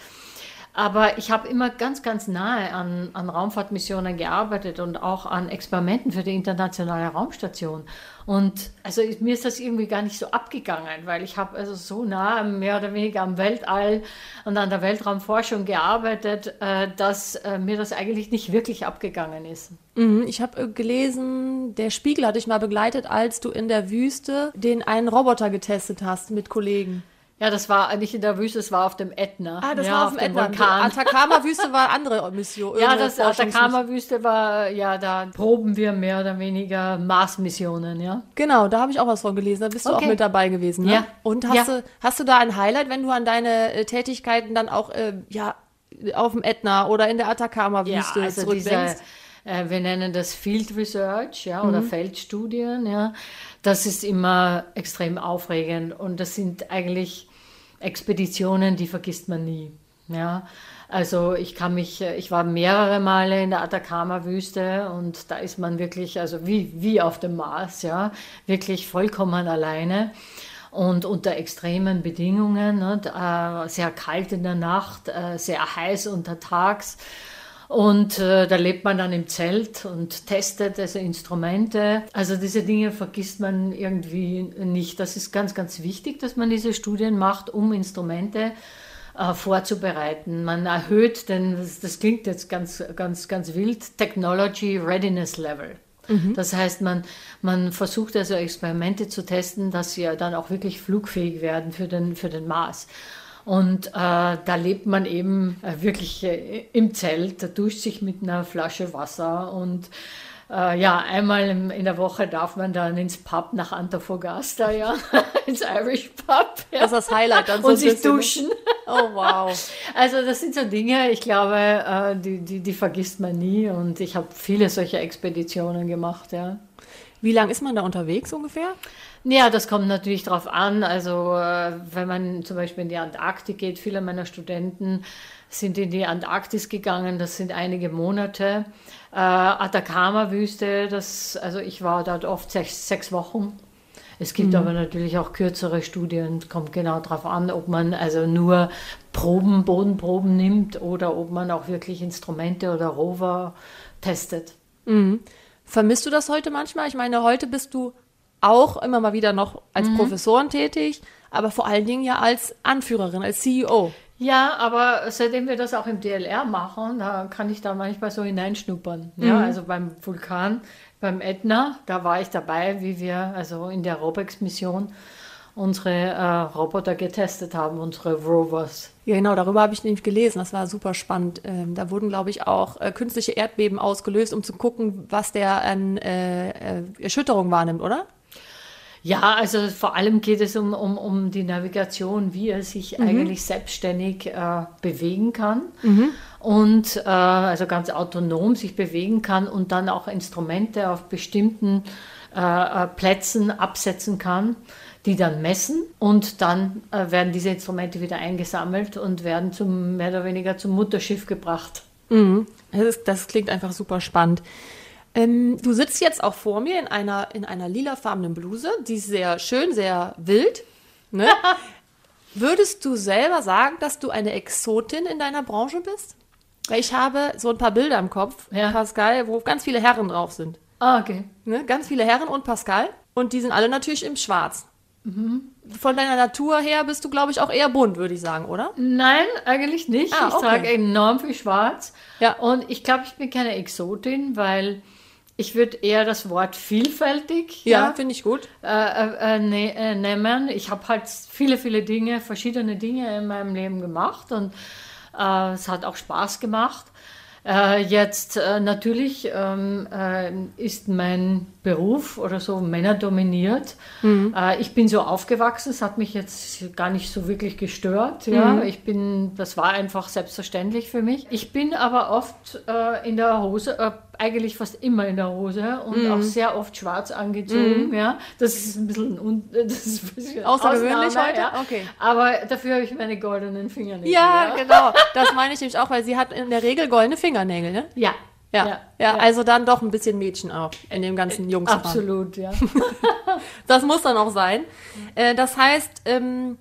Aber ich habe immer ganz, ganz nahe an, an Raumfahrtmissionen gearbeitet und auch an Experimenten für die internationale Raumstation. Und also mir ist das irgendwie gar nicht so abgegangen, weil ich habe also so nah mehr oder weniger am Weltall und an der Weltraumforschung gearbeitet, äh, dass äh, mir das eigentlich nicht wirklich abgegangen ist. Mhm, ich habe äh, gelesen, der Spiegel hat dich mal begleitet, als du in der Wüste den einen Roboter getestet hast mit Kollegen. Ja, das war nicht in der Wüste, es war auf dem Ätna. Ah, das ja, war auf, auf dem Ätna. Vulkan. Atacama-Wüste war andere Mission. Ja, das Atacama-Wüste war, ja, da proben wir mehr oder weniger Mars-Missionen, ja. Genau, da habe ich auch was von gelesen. Da bist okay. du auch mit dabei gewesen, ne? Ja. Und hast, ja. Du, hast du da ein Highlight, wenn du an deine äh, Tätigkeiten dann auch, äh, ja, auf dem Ätna oder in der Atacama-Wüste ja, also zurückdenkst? Diese, äh, wir nennen das Field Research, ja, oder mhm. Feldstudien, ja das ist immer extrem aufregend und das sind eigentlich Expeditionen, die vergisst man nie. Ja, also ich kann mich, ich war mehrere Male in der Atacama-Wüste und da ist man wirklich, also wie, wie auf dem Mars, ja, wirklich vollkommen alleine und unter extremen Bedingungen, ne, sehr kalt in der Nacht, äh, sehr heiß untertags. Und äh, da lebt man dann im Zelt und testet also Instrumente. Also diese Dinge vergisst man irgendwie nicht. Das ist ganz, ganz wichtig, dass man diese Studien macht, um Instrumente äh, vorzubereiten. Man erhöht denn das, klingt jetzt ganz, ganz, ganz wild, Technology Readiness Level. Mhm. Das heißt, man, man versucht also Experimente zu testen, dass sie dann auch wirklich flugfähig werden für den, für den Mars. Und äh, da lebt man eben äh, wirklich äh, im Zelt, da duscht sich mit einer Flasche Wasser und äh, ja, einmal in, in, der Woche darf man dann ins Pub nach Antofagasta, ja, <laughs> ins Irish Pub. Ja. Das ist das Highlight. Dann so und sich duschen. Oh, wow. <laughs> Also das sind so Dinge, ich glaube, äh, die, die, die vergisst man nie und ich habe viele solcher Expeditionen gemacht, ja. Wie lange ist man da unterwegs ungefähr? Ja, das kommt natürlich darauf an. Also äh, wenn man zum Beispiel in die Antarktik geht, viele meiner Studenten sind in die Antarktis gegangen, das sind einige Monate. Äh, Atacama-Wüste, das, also ich war dort oft sechs, sechs Wochen. Es gibt mhm. aber natürlich auch kürzere Studien, kommt genau darauf an, ob man also nur Proben, Bodenproben nimmt oder ob man auch wirklich Instrumente oder Rover testet. Mhm. Vermisst du das heute manchmal? Ich meine, heute bist du auch immer mal wieder noch als mhm. Professorin tätig, aber vor allen Dingen ja als Anführerin, als CEO. Ja, aber seitdem wir das auch im DLR machen, da kann ich da manchmal so hineinschnuppern. Mhm. Ja, also beim Vulkan, beim Ätna, da war ich dabei, wie wir also in der Robex-Mission unsere äh, Roboter getestet haben, unsere Rovers. Ja, genau, darüber habe ich nämlich gelesen. Das war super spannend. Ähm, da wurden, glaube ich, auch äh, künstliche Erdbeben ausgelöst, um zu gucken, was der an äh, äh Erschütterung wahrnimmt, oder? Ja, also vor allem geht es um, um, um die Navigation, wie er sich mhm. eigentlich selbstständig äh, bewegen kann mhm. und äh, also ganz autonom sich bewegen kann und dann auch Instrumente auf bestimmten äh, äh Plätzen absetzen kann, die dann messen und dann äh, werden diese Instrumente wieder eingesammelt und werden zum mehr oder weniger zum Mutterschiff gebracht. Mhm. Das, das klingt einfach super spannend. Ähm, du sitzt jetzt auch vor mir in einer, in einer lilafarbenen Bluse, die ist sehr schön, sehr wild. Ne? <laughs> Würdest du selber sagen, dass du eine Exotin in deiner Branche bist? Weil ich habe so ein paar Bilder im Kopf, ja. Pascal, wo ganz viele Herren drauf sind. Ah, okay. Ne? Ganz viele Herren und Pascal. Und die sind alle natürlich im Schwarz. Mhm. Von deiner Natur her bist du, glaube ich, auch eher bunt, würde ich sagen, oder? Nein, eigentlich nicht. Ah, okay. Ich trage enorm viel Schwarz. Ja. Und ich glaube, ich bin keine Exotin, weil ich würde eher das Wort vielfältig ja, ja finde ich gut äh, äh, äh ne, äh, nehmen. Ich habe halt viele, viele Dinge, verschiedene Dinge in meinem Leben gemacht und äh, es hat auch Spaß gemacht. Äh, jetzt natürlich ähm, ist mein Beruf oder so männerdominiert. Mhm. Ich bin so aufgewachsen, es hat mich jetzt gar nicht so wirklich gestört. Ja, mhm. ich bin, das war einfach selbstverständlich für mich. Ich bin aber oft in der Hose, eigentlich fast immer in der Hose und mhm. auch sehr oft schwarz angezogen. Mhm. Ja, das ist ein bisschen, <laughs> das ist ein bisschen außergewöhnlich heute. Ja. Okay. Aber dafür habe ich meine goldenen Fingernägel. Ja, ja, genau. Das meine ich nämlich auch, weil sie hat in der Regel goldene Fingernägel. Ne? Ja. Ja, ja, ja, also dann doch ein bisschen Mädchen auch in dem ganzen Jungs. Absolut, ja. <laughs> das muss dann auch sein. Äh, das heißt, ähm,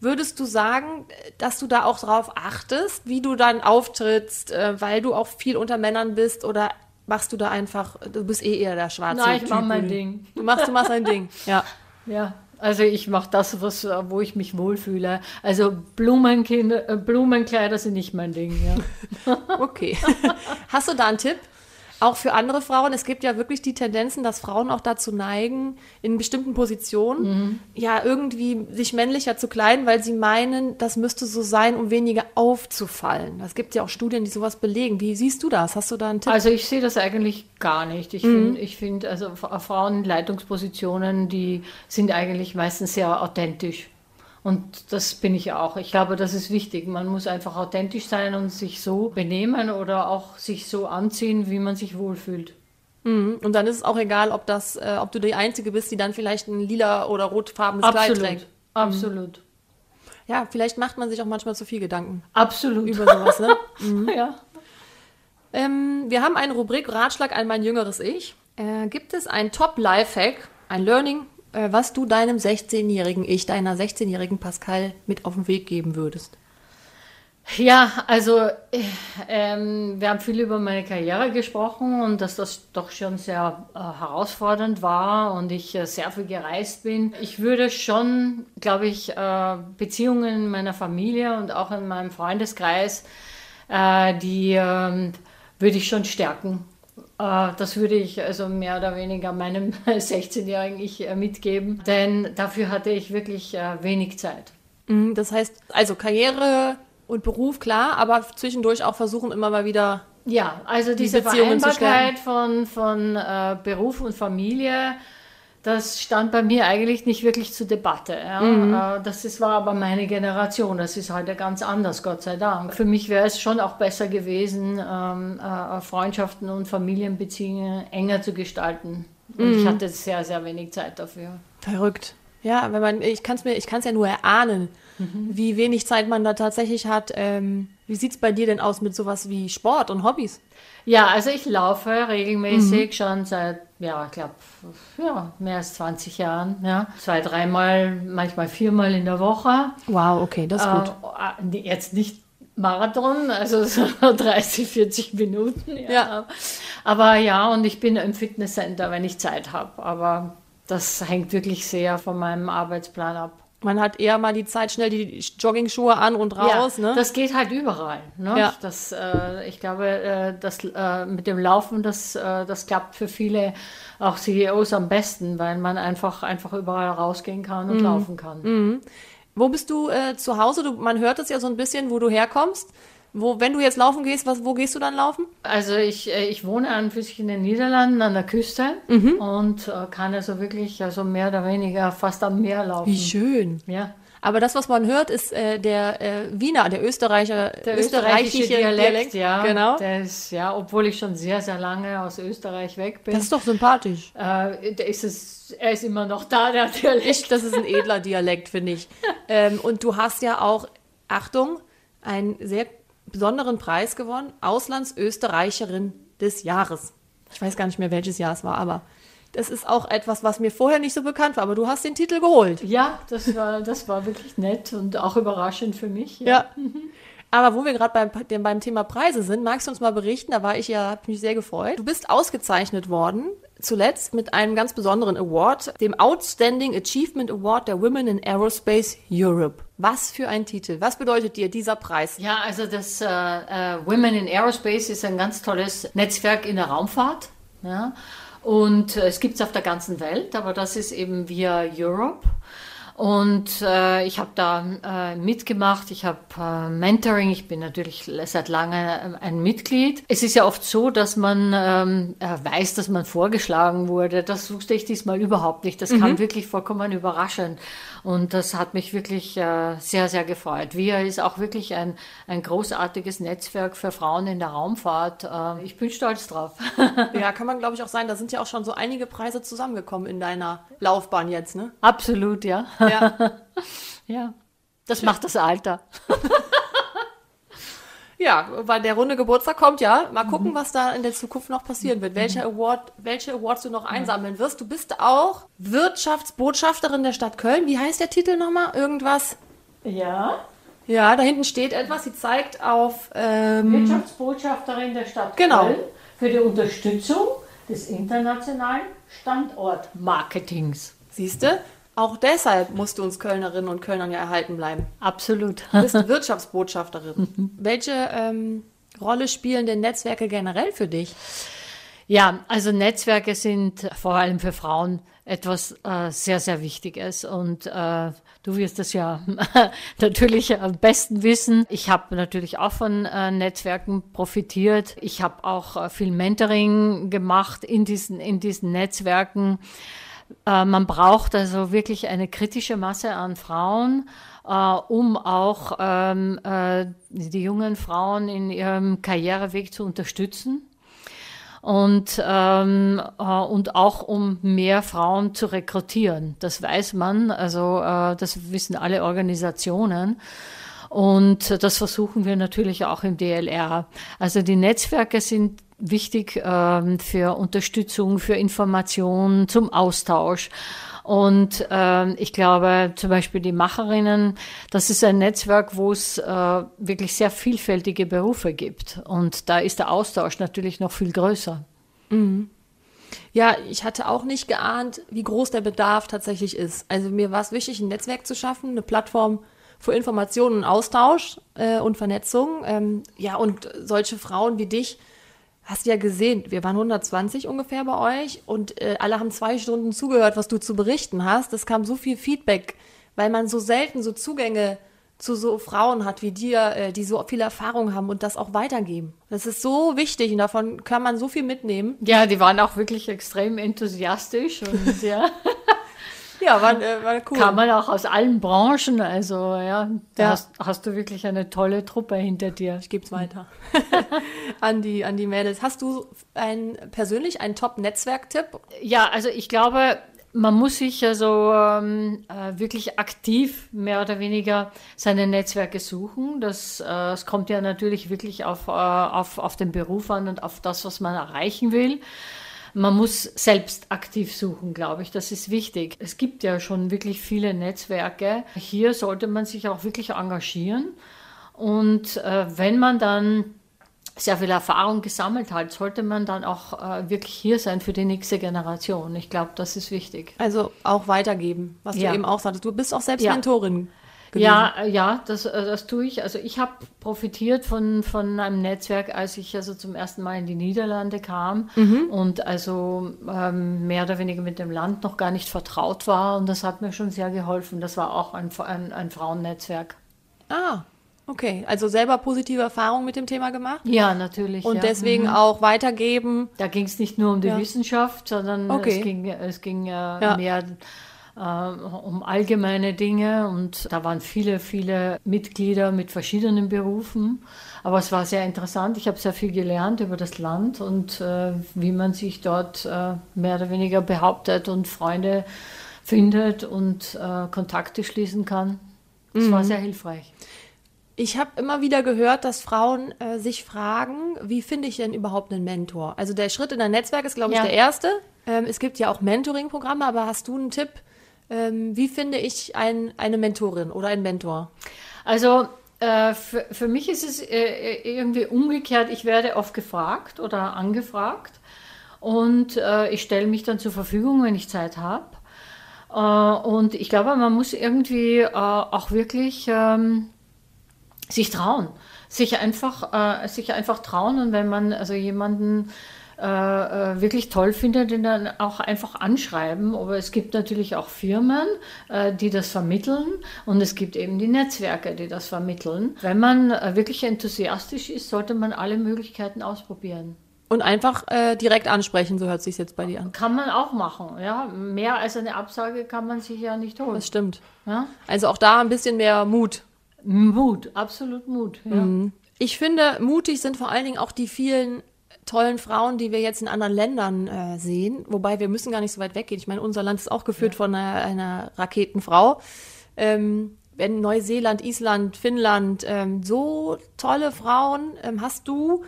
Würdest du sagen, dass du da auch drauf achtest, wie du dann auftrittst, äh, weil du auch viel unter Männern bist oder machst du da einfach, du bist eh eher der schwarze Nein, ich typ, mach mein Ding. Du machst, du machst dein Ding. <laughs> Ja. Ja, also ich mache das, was, wo ich mich wohlfühle. Also Blumenkinder, äh, Blumenkleider sind nicht mein Ding. Ja. <laughs> Okay. Hast du da einen Tipp? Auch für andere Frauen. Es gibt ja wirklich die Tendenzen, dass Frauen auch dazu neigen, in bestimmten Positionen ja irgendwie sich männlicher zu kleiden, weil sie meinen, das müsste so sein, um weniger aufzufallen. Es gibt ja auch Studien, die sowas belegen. Wie siehst du das? Hast du da einen Tipp? Also ich sehe das eigentlich gar nicht. Ich finde, ich find, also Frauen in Leitungspositionen, die sind eigentlich meistens sehr authentisch. Und das bin ich auch. Ich glaube, das ist wichtig. Man muss einfach authentisch sein und sich so benehmen oder auch sich so anziehen, wie man sich wohlfühlt. Mhm. Und dann ist es auch egal, ob das, äh, ob du die Einzige bist, die dann vielleicht ein lila oder rotfarbenes Kleid Absolut. trägt. Absolut. Ja, vielleicht macht man sich auch manchmal zu viel Gedanken Absolut. über sowas, ne? <laughs> ja. Ähm, wir haben eine Rubrik Ratschlag an mein jüngeres Ich. Äh, gibt es ein Top-Life-Hack, ein Learning, was du deinem 16-jährigen Ich, deiner 16-jährigen Pascal mit auf den Weg geben würdest? Ja, also äh, ähm, wir haben viel über meine Karriere gesprochen und dass das doch schon sehr äh, herausfordernd war und ich äh, sehr viel gereist bin. Ich würde schon, glaube ich, äh, Beziehungen in meiner Familie und auch in meinem Freundeskreis, äh, die ähm, würde ich schon stärken. Äh, Das würde ich also mehr oder weniger meinem <laughs> 16-jährigen Ich äh, mitgeben, denn dafür hatte ich wirklich äh, wenig Zeit. Mhm, das heißt, also Karriere und Beruf, klar, aber zwischendurch auch versuchen, immer mal wieder. Ja, also diese zu Vereinbarkeit von, von äh, Beruf und Familie, das stand bei mir eigentlich nicht wirklich zur Debatte. Ja. Äh, das ist, war aber meine Generation, das ist heute ganz anders, Gott sei Dank. Für mich wäre es schon auch besser gewesen, ähm, äh, Freundschaften und Familienbeziehungen enger zu gestalten. Und ich hatte sehr, sehr wenig Zeit dafür. Verrückt. Ja, wenn man, ich kann es mir, ich kann es ja nur erahnen, wie wenig Zeit man da tatsächlich hat. Ähm, wie sieht's bei dir denn aus mit sowas wie Sport und Hobbys? Ja, also ich laufe regelmäßig schon seit, ja, ich glaube, ja, mehr als 20 Jahren. Ja. Zwei, dreimal, manchmal viermal in der Woche. Wow, okay, das ist gut. Äh, jetzt nicht Marathon, also <laughs> so 30, 40 Minuten. Ja. Ja. Aber ja, und ich bin im Fitnesscenter, wenn ich Zeit habe. Aber das hängt wirklich sehr von meinem Arbeitsplan ab. Man hat eher mal die Zeit, schnell die Joggingschuhe an und raus, ja, ne? Das geht halt überall. Ne? Ja. Das, äh, ich glaube, äh, das äh, mit dem Laufen, das, äh, das klappt für viele auch CEOs am besten, weil man einfach, einfach überall rausgehen kann Mhm. und laufen kann. Wo bist du äh, zu Hause? Du, man hört es ja so ein bisschen, wo du herkommst. Wo, wenn du jetzt laufen gehst, was, wo gehst du dann laufen? Also ich, äh, ich wohne an sich in den Niederlanden an der Küste Mhm. und äh, kann also wirklich also mehr oder weniger fast am Meer laufen. schön. Ja. Aber das, was man hört, ist äh, der äh, Wiener, der Österreicher, Der österreichische Dialekt, ja. Genau. Der ist, ja, obwohl ich schon sehr, sehr lange aus Österreich weg bin. Das ist doch sympathisch. äh, ist es, er ist immer noch da, der Dialekt. Ich, das ist ein edler Dialekt, finde ich. <laughs> Ähm, und du hast ja auch, Achtung, einen sehr besonderen Preis gewonnen, Auslandsösterreicherin des Jahres. Ich weiß gar nicht mehr, welches Jahr es war, aber das ist auch etwas, was mir vorher nicht so bekannt war. Aber du hast den Titel geholt. Ja, das war, das war wirklich nett und auch überraschend für mich. Ja. Aber wo wir gerade beim, beim Thema Preise sind, magst du uns mal berichten, da war ich ja, habe mich sehr gefreut. Du bist ausgezeichnet worden, zuletzt mit einem ganz besonderen Award, dem Outstanding Achievement Award der Women in Aerospace Europe. Was für ein Titel. Was bedeutet dir dieser Preis? Ja, also das äh, äh, Women in Aerospace ist ein ganz tolles Netzwerk in der Raumfahrt. Ja? Und äh, es gibt es auf der ganzen Welt, aber das ist eben via Europe. Und äh, ich habe da äh, mitgemacht, ich habe äh, Mentoring, ich bin natürlich seit langem ein Mitglied. Es ist ja oft so, dass man ähm, äh, weiß, dass man vorgeschlagen wurde. Das wusste ich diesmal überhaupt nicht. Das kam wirklich vollkommen überraschend. Und das hat mich wirklich äh, sehr, sehr gefreut. VIA ist auch wirklich ein, ein großartiges Netzwerk für Frauen in der Raumfahrt. Äh, ich bin stolz drauf. <laughs> Ja, kann man glaube ich auch sein. Da sind ja auch schon so einige Preise zusammengekommen in deiner Laufbahn jetzt, ne? Absolut, ja. Ja. <laughs> Ja. Das macht das Alter. <laughs> Ja, weil der runde Geburtstag kommt, ja. Mal gucken, was da in der Zukunft noch passieren wird. Welcher Award, welche Awards du noch einsammeln wirst. Du bist auch Wirtschaftsbotschafterin der Stadt Köln. Wie heißt der Titel nochmal? Irgendwas? Ja. Ja, da hinten steht etwas, sie zeigt auf. Ähm, Wirtschaftsbotschafterin der Stadt Genau. Köln für die Unterstützung des internationalen Standortmarketings. Siehste, auch deshalb musst du uns Kölnerinnen und Kölnern ja erhalten bleiben. Absolut. Du bist Wirtschaftsbotschafterin. <laughs> Welche ähm, Rolle spielen denn Netzwerke generell für dich? Ja, also Netzwerke sind vor allem für Frauen etwas äh, sehr, sehr Wichtiges. Und äh, du wirst das ja <laughs> natürlich am besten wissen. Ich habe natürlich auch von äh, Netzwerken profitiert. Ich habe auch äh, viel Mentoring gemacht in diesen, in diesen Netzwerken. Äh, man braucht also wirklich eine kritische Masse an Frauen, äh, um auch ähm, äh, die jungen Frauen in ihrem Karriereweg zu unterstützen und, ähm, äh, und auch um mehr Frauen zu rekrutieren. Das weiß man, also äh, das wissen alle Organisationen. Und das versuchen wir natürlich auch im DLR. Also die Netzwerke sind wichtig ähm, für Unterstützung, für Information, zum Austausch. Und ähm, ich glaube, zum Beispiel die Macherinnen, das ist ein Netzwerk, wo es äh, wirklich sehr vielfältige Berufe gibt. Und da ist der Austausch natürlich noch viel größer. Ja, ich hatte auch nicht geahnt, wie groß der Bedarf tatsächlich ist. Also mir war es wichtig, ein Netzwerk zu schaffen, eine Plattform für Informationen und Austausch äh, und Vernetzung. Ähm, ja, und solche Frauen wie dich, hast du ja gesehen, wir waren 120 ungefähr bei euch und äh, alle haben zwei Stunden zugehört, was du zu berichten hast. Es kam so viel Feedback, weil man so selten so Zugänge zu so Frauen hat wie dir, äh, die so viel Erfahrung haben und das auch weitergeben. Das ist so wichtig und davon kann man so viel mitnehmen. Ja, die waren auch wirklich extrem enthusiastisch und ja, <laughs> Ja, war, äh, war cool. kann man auch aus allen Branchen. Also ja, da Ja. Hast, hast du wirklich eine tolle Truppe hinter dir. Ich gebe es weiter <laughs> an, die, an die Mädels. Hast du ein, persönlich einen Top-Netzwerk-Tipp? Ja, also ich glaube, man muss sich also ähm, äh, wirklich aktiv mehr oder weniger seine Netzwerke suchen. Das, äh, es kommt ja natürlich wirklich auf, äh, auf, auf den Beruf an und auf das, was man erreichen will. Man muss selbst aktiv suchen, glaube ich. Das ist wichtig. Es gibt ja schon wirklich viele Netzwerke. Hier sollte man sich auch wirklich engagieren. Und äh, wenn man dann sehr viel Erfahrung gesammelt hat, sollte man dann auch äh, wirklich hier sein für die nächste Generation. Ich glaube, das ist wichtig. Also auch weitergeben, was Ja. du eben auch sagtest. Du bist auch selbst Ja. Mentorin gewesen. Ja, äh, ja, das, äh, das tue ich. Also ich habe profitiert von, von einem Netzwerk, als ich also zum ersten Mal in die Niederlande kam und also ähm, mehr oder weniger mit dem Land noch gar nicht vertraut war. Und das hat mir schon sehr geholfen. Das war auch ein, ein, ein Frauennetzwerk. Ah, okay. Also selber positive Erfahrungen mit dem Thema gemacht Ja, natürlich. und ja. deswegen auch weitergeben. Da ging es nicht nur um die Ja. Wissenschaft, sondern Okay. es ging, es ging äh, Ja. mehr um allgemeine Dinge und da waren viele, viele Mitglieder mit verschiedenen Berufen. Aber es war sehr interessant. Ich habe sehr viel gelernt über das Land und äh, wie man sich dort äh, mehr oder weniger behauptet und Freunde findet und äh, Kontakte schließen kann. Es war sehr hilfreich. Ich habe immer wieder gehört, dass Frauen äh, sich fragen, wie finde ich denn überhaupt einen Mentor? Also der Schritt in ein Netzwerk ist, glaube ich, Ja. der erste. Ähm, es gibt ja auch Mentoring-Programme, aber hast du einen Tipp? Ähm, wie finde ich ein, eine Mentorin oder einen Mentor? Also äh, für, für mich ist es äh, irgendwie umgekehrt. Ich werde oft gefragt oder angefragt und äh, ich stelle mich dann zur Verfügung, wenn ich Zeit habe. Äh, und ich glaube, man muss irgendwie äh, auch wirklich ähm, sich trauen, sich einfach, äh, sich einfach trauen und wenn man also jemanden äh, äh, wirklich toll findet, den dann auch einfach anschreiben. Aber es gibt natürlich auch Firmen, äh, die das vermitteln und es gibt eben die Netzwerke, die das vermitteln. Wenn man äh, wirklich enthusiastisch ist, sollte man alle Möglichkeiten ausprobieren. Und einfach äh, direkt ansprechen, so hört sich jetzt bei dir an. Kann man auch machen, ja. Mehr als eine Absage kann man sich ja nicht holen. Das stimmt. Ja? Also auch da ein bisschen mehr Mut. Mut, absolut Mut. Ja. Ich finde, mutig sind vor allen Dingen auch die vielen tollen Frauen, die wir jetzt in anderen Ländern äh, sehen. Wobei wir müssen gar nicht so weit weggehen. Ich meine, unser Land ist auch geführt von einer, einer Raketenfrau. Ähm, wenn Neuseeland, Island, Finnland, ähm, so tolle Frauen, ähm, hast du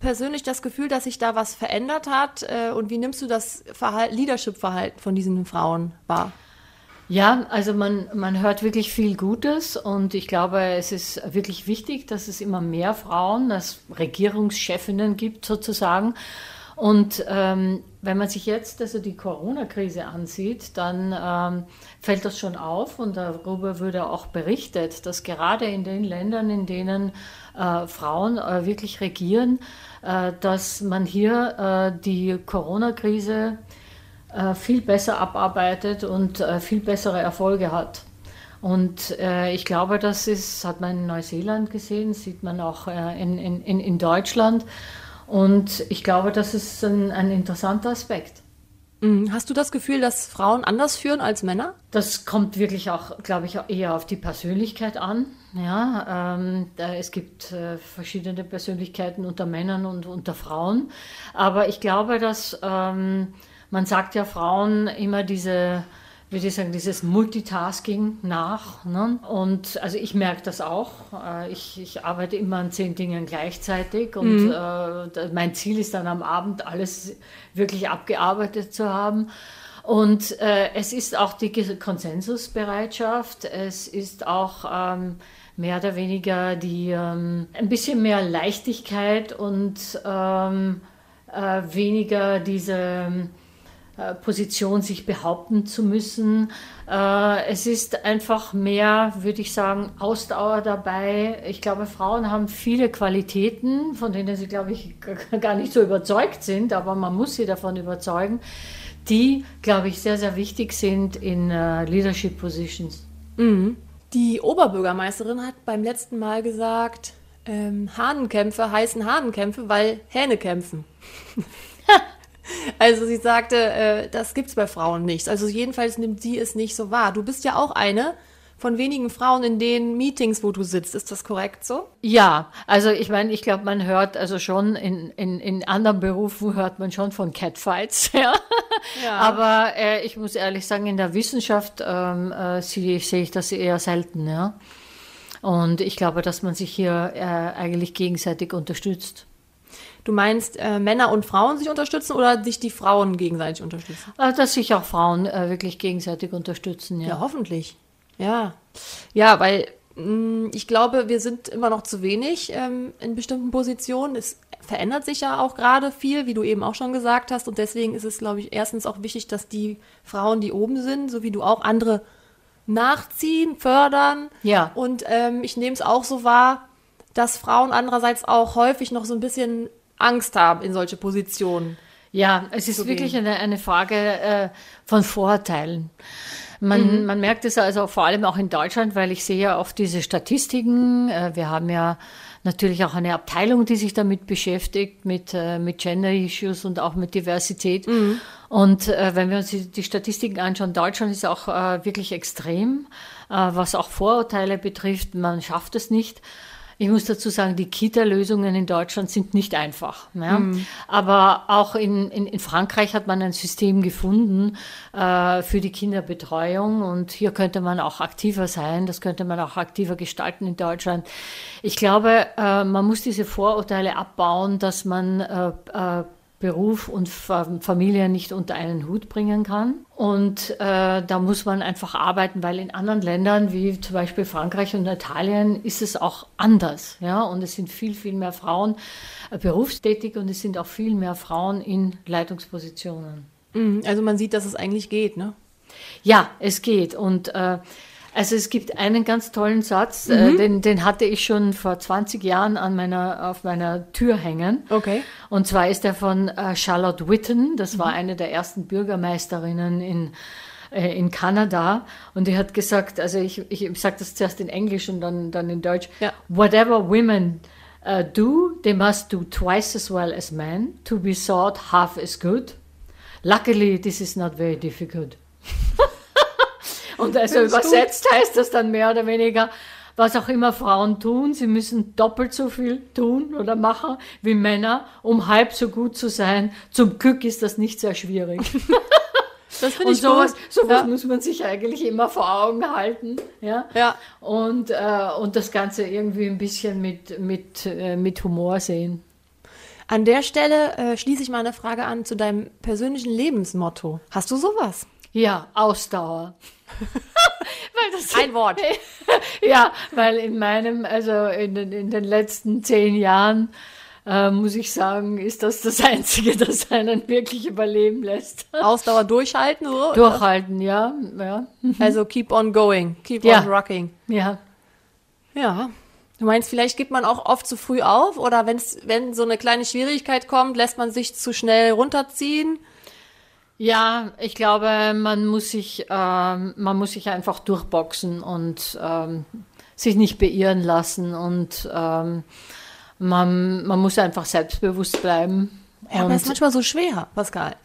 persönlich das Gefühl, dass sich da was verändert hat? Äh, und wie nimmst du das Verhal- Leadership-Verhalten von diesen Frauen wahr? Ja, also man, man hört wirklich viel Gutes und ich glaube, es ist wirklich wichtig, dass es immer mehr Frauen als Regierungschefinnen gibt sozusagen. Und ähm, wenn man sich jetzt also die Corona-Krise ansieht, dann ähm, fällt das schon auf und darüber würde auch berichtet, dass gerade in den Ländern, in denen äh, Frauen äh, wirklich regieren, äh, dass man hier äh, die Corona-Krise äh, viel besser abarbeitet und äh, viel bessere Erfolge hat. Und äh, ich glaube, das ist, hat man in Neuseeland gesehen, sieht man auch äh, in, in, in Deutschland. Und ich glaube, das ist ein, ein interessanter Aspekt. Mhm. Hast du das Gefühl, dass Frauen anders führen als Männer? Das kommt wirklich auch, glaube ich, eher auf die Persönlichkeit an. Ja, ähm, es gibt äh, verschiedene Persönlichkeiten unter Männern und unter Frauen. Aber ich glaube, dass ähm, man sagt ja Frauen immer diese, würde ich sagen, dieses Multitasking nach. Ne? Und also ich merke das auch. Äh, ich, ich, arbeite immer an zehn Dingen gleichzeitig und mhm. äh, mein Ziel ist dann am Abend alles wirklich abgearbeitet zu haben. Und äh, es ist auch die Konsensusbereitschaft, es ist auch ähm, mehr oder weniger die ähm, ein bisschen mehr Leichtigkeit und ähm, äh, weniger diese Position sich behaupten zu müssen. Äh, es ist einfach mehr, würde ich sagen, Ausdauer dabei. Ich glaube, Frauen haben viele Qualitäten, von denen sie, glaube ich, <laughs> gar nicht so überzeugt sind, aber man muss sie davon überzeugen, die, glaube ich, sehr, sehr wichtig sind in äh, Leadership Positions. Mhm. Die Oberbürgermeisterin hat beim letzten Mal gesagt, ähm, Hahnenkämpfe heißen Hahnenkämpfe, weil Hähne kämpfen. <laughs> Also sie sagte, äh, das gibt's bei Frauen nicht. Also jedenfalls nimmt sie es nicht so wahr. Du bist ja auch eine von wenigen Frauen in den Meetings, wo du sitzt. Ist das korrekt so? Ja, also ich meine, ich glaube, man hört also schon in, in, in anderen Berufen hört man schon von Catfights. <laughs> Ja. ja. Aber äh, ich muss ehrlich sagen, in der Wissenschaft ähm, äh, sehe ich das eher selten. Ja. Und ich glaube, dass man sich hier äh, eigentlich gegenseitig unterstützt. Du meinst, äh, Männer und Frauen sich unterstützen oder sich die Frauen gegenseitig unterstützen? Dass sich auch Frauen äh, wirklich gegenseitig unterstützen, ja. Ja, hoffentlich. Ja. Ja, weil mh, mm, ich glaube, wir sind immer noch zu wenig ähm, in bestimmten Positionen. Es verändert sich ja auch gerade viel, wie du eben auch schon gesagt hast. Und deswegen ist es, glaube ich, erstens auch wichtig, dass die Frauen, die oben sind, so wie du auch, andere nachziehen, fördern. Ja. Und ähm, ich nehme es auch so wahr, dass Frauen andererseits auch häufig noch so ein bisschen Angst haben, in solche Positionen. Ja, es ist wirklich eine, eine Frage äh, von Vorurteilen. Man, mhm. man merkt es also vor allem auch in Deutschland, weil ich sehe ja oft diese Statistiken. Äh, wir haben ja natürlich auch eine Abteilung, die sich damit beschäftigt, mit, äh, mit Gender-Issues und auch mit Diversität. Mhm. Und äh, wenn wir uns die, die, Statistiken anschauen, Deutschland ist auch äh, wirklich extrem, äh, was auch Vorurteile betrifft. Man schafft es nicht. Ich muss dazu sagen, die Kita-Lösungen in Deutschland sind nicht einfach. Ja? Mhm. Aber auch in, in, in, Frankreich hat man ein System gefunden äh, für die Kinderbetreuung und hier könnte man auch aktiver sein. Das könnte man auch aktiver gestalten in Deutschland. Ich glaube, äh, man muss diese Vorurteile abbauen, dass man äh, äh Beruf und Familie nicht unter einen Hut bringen kann. Und äh, da muss man einfach arbeiten, weil in anderen Ländern wie zum Beispiel Frankreich und Italien ist es auch anders. Ja? Und es sind viel, viel mehr Frauen äh, berufstätig und es sind auch viel mehr Frauen in Leitungspositionen. Mhm, also man sieht, dass es eigentlich geht, ne? Ja, es geht. Und äh, also es gibt einen ganz tollen Satz, äh, mhm. äh, den, den hatte ich schon vor 20 Jahren an meiner, auf meiner Tür hängen. Okay. Und zwar ist er von äh, Charlotte Witten, das mhm. war eine der ersten Bürgermeisterinnen in, äh, in Kanada. Und die hat gesagt, also ich, ich, ich sage das zuerst in Englisch und dann, dann in Deutsch, ja. whatever women uh, do, they must do twice as well as men to be thought half as good. Luckily, this is not very difficult. <laughs> Und also übersetzt gut. heißt das dann mehr oder weniger, was auch immer Frauen tun, sie müssen doppelt so viel tun oder machen wie Männer, um halb so gut zu sein. Zum Glück ist das nicht sehr schwierig. <laughs> Das finde ich und sowas, gut. sowas ja. muss man sich eigentlich immer vor Augen halten. Ja. ja. Und, äh, und das Ganze irgendwie ein bisschen mit, mit, äh, mit Humor sehen. An der Stelle äh, schließe ich mal eine Frage an zu deinem persönlichen Lebensmotto. Hast du sowas? Ja, Ausdauer. <laughs> Ein Wort. <laughs> ja, weil in meinem, also in den, in den letzten zehn Jahren, äh, muss ich sagen, ist das das Einzige, <laughs> das einen wirklich überleben lässt. Ausdauer durchhalten, so? Durchhalten, ja. ja. Also keep on going, keep Ja. on rocking. Ja. Ja. Du meinst, vielleicht gibt man auch oft zu früh auf oder wenn's, wenn so eine kleine Schwierigkeit kommt, lässt man sich zu schnell runterziehen? Ja, ich glaube, man muss sich, ähm, man muss sich einfach durchboxen und ähm, sich nicht beirren lassen und ähm, man, man muss einfach selbstbewusst bleiben. Ja, aber das ist manchmal so schwer, Pascal.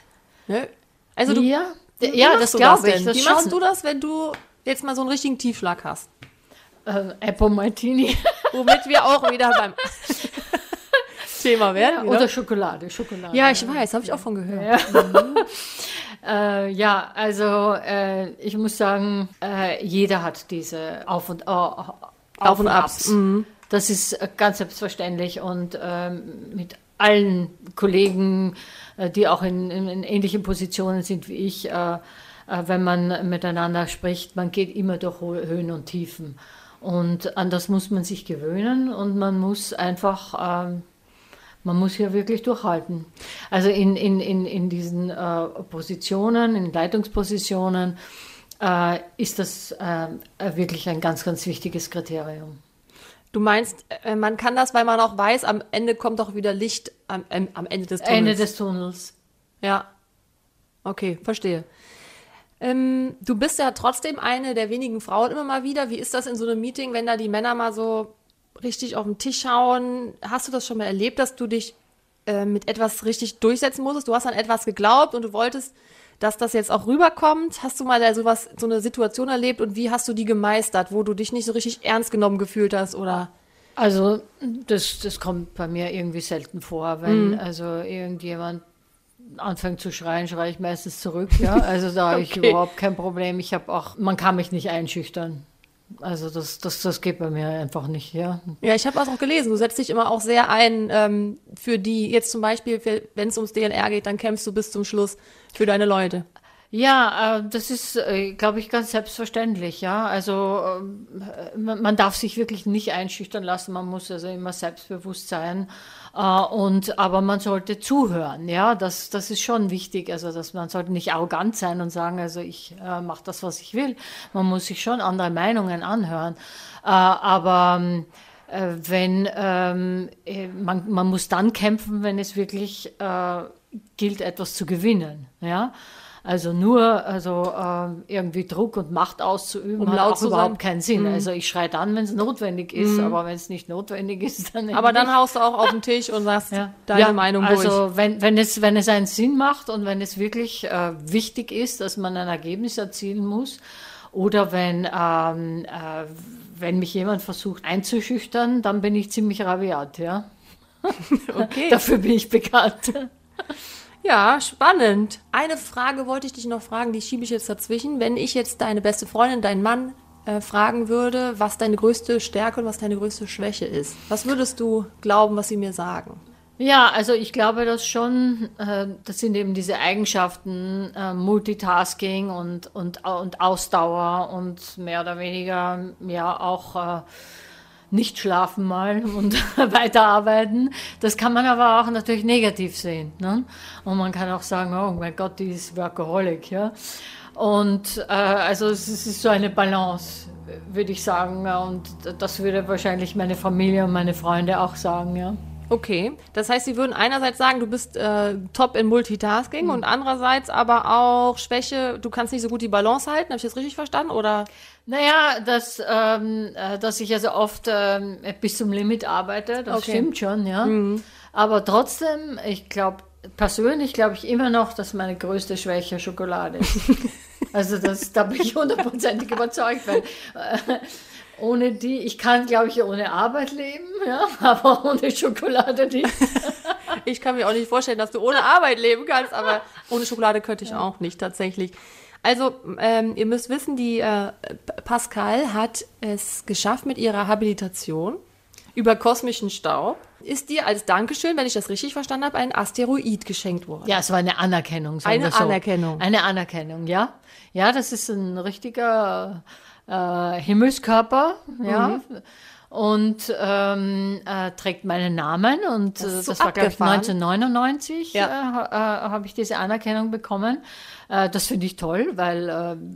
Ne? Also du, ja, wie ja, das du glaube ich. denn? Das Wie schon. machst du das, wenn du jetzt mal so einen richtigen Tiefschlag hast? Äh, Apple Martini Womit wir auch wieder beim <laughs> Thema werden. oder Schokolade, Schokolade. ja, ich weiß, habe ich auch von gehört. <laughs> Äh, ja, also äh, ich muss sagen, äh, jeder hat diese Auf und, Auf Auf und Abs. Mhm. Das ist äh, ganz selbstverständlich und ähm, mit allen Kollegen, äh, die auch in, in, in ähnlichen Positionen sind wie ich, äh, wenn man miteinander spricht, man geht immer durch Höhen und Tiefen. Und an das muss man sich gewöhnen und man muss einfach, ähm, man muss hier wirklich durchhalten. Also in, in, in, in diesen äh, Positionen, in Leitungspositionen, äh, ist das äh, wirklich ein ganz, ganz wichtiges Kriterium. Du meinst, äh, man kann das, weil man auch weiß, am Ende kommt doch wieder Licht am, am am Ende des Tunnels. Ende des Tunnels. Ja. Okay, verstehe. Ähm, du bist ja trotzdem eine der wenigen Frauen immer mal wieder. Wie ist das in so einem Meeting, wenn da die Männer mal so richtig auf den Tisch schauen? Hast du das schon mal erlebt, dass du dich äh, mit etwas richtig durchsetzen musstest? Du hast an etwas geglaubt und du wolltest, dass das jetzt auch rüberkommt. Hast du mal da sowas, so eine Situation erlebt und wie hast du die gemeistert, wo du dich nicht so richtig ernst genommen gefühlt hast oder? Also das, das kommt bei mir irgendwie selten vor, wenn also irgendjemand anfängt zu schreien, schreie ich meistens zurück. Ja, also da habe ich <laughs> Okay. überhaupt kein Problem. Ich habe auch, man kann mich nicht einschüchtern. Also das, das, das geht bei mir einfach nicht. Ja, Ja, ich habe das auch gelesen. Du setzt dich immer auch sehr ein ähm, für die, jetzt zum Beispiel, wenn es ums DLR geht, dann kämpfst du bis zum Schluss für deine Leute. Ja, äh, das ist, äh, glaube ich, ganz selbstverständlich. Ja, also äh, man, man darf sich wirklich nicht einschüchtern lassen. Man muss also immer selbstbewusst sein. Äh, und aber man sollte zuhören. Ja, das, das ist schon wichtig. Also dass man sollte nicht arrogant sein und sagen, also ich äh, mache das, was ich will. Man muss sich schon andere Meinungen anhören. Äh, aber ähm, äh, wenn ähm, äh, man, man muss dann kämpfen, wenn es wirklich äh, gilt, etwas zu gewinnen. Ja. Also nur also ähm, irgendwie Druck und Macht auszuüben, Um hat auch überhaupt keinen Sinn. Also ich schreie dann, wenn es notwendig ist, aber wenn es nicht notwendig ist, dann Aber dann haust du auch auf den Tisch und sagst Ja. deine Ja, Meinung also durch. wenn, wenn, es, wenn es einen Sinn macht und wenn es wirklich äh, wichtig ist, dass man ein Ergebnis erzielen muss, oder wenn, ähm, äh, wenn mich jemand versucht einzuschüchtern, dann bin ich ziemlich rabiat, ja. <laughs> Okay. <laughs> Dafür bin ich bekannt. Ja, spannend. Eine Frage wollte ich dich noch fragen, die schiebe ich jetzt dazwischen. Wenn ich jetzt deine beste Freundin, deinen Mann äh, fragen würde, was deine größte Stärke und was deine größte Schwäche ist, was würdest du glauben, was sie mir sagen? Ja, also ich glaube, dass schon, äh, das sind eben diese Eigenschaften, äh, Multitasking und, und, und Ausdauer und mehr oder weniger ja auch äh, nicht schlafen mal und <laughs> weiterarbeiten. Das kann man aber auch natürlich negativ sehen. Ne? Und man kann auch sagen, oh mein Gott, die ist Workaholic. Ja? Und äh, also es ist so eine Balance, würde ich sagen. Und das würde wahrscheinlich meine Familie und meine Freunde auch sagen. Ja. Okay, das heißt, sie würden einerseits sagen, du bist äh, top in Multitasking und andererseits aber auch Schwäche, du kannst nicht so gut die Balance halten. Habe ich das richtig verstanden? Oder Naja, dass, ähm, äh, dass ich also oft ähm, bis zum Limit arbeite, das Okay. stimmt schon, ja. Aber trotzdem, ich glaube, persönlich glaube ich immer noch, dass meine größte Schwäche Schokolade ist. <laughs> also das, da bin ich hundertprozentig überzeugt, weil äh, ohne die, ich kann, glaube ich, ohne Arbeit leben, ja, <laughs> aber ohne Schokolade nicht. <laughs> ich kann mir auch nicht vorstellen, dass du ohne Arbeit leben kannst, aber ohne Schokolade könnte ich auch nicht tatsächlich. Also, ähm, ihr müsst wissen, die äh, Pascal hat es geschafft mit ihrer Habilitation über kosmischen Staub. ist dir als Dankeschön, wenn ich das richtig verstanden habe, ein Asteroid geschenkt worden. Ja, es war eine Anerkennung. Eine. Anerkennung. Eine Anerkennung, ja. Ja, das ist ein richtiger äh, Himmelskörper, ja. Mhm. Und ähm, äh, trägt meinen Namen und Das äh, so das war, glaube ich, abgefahren. 1999 Ja. äh, äh, habe ich diese Anerkennung bekommen. Äh, das finde ich toll, weil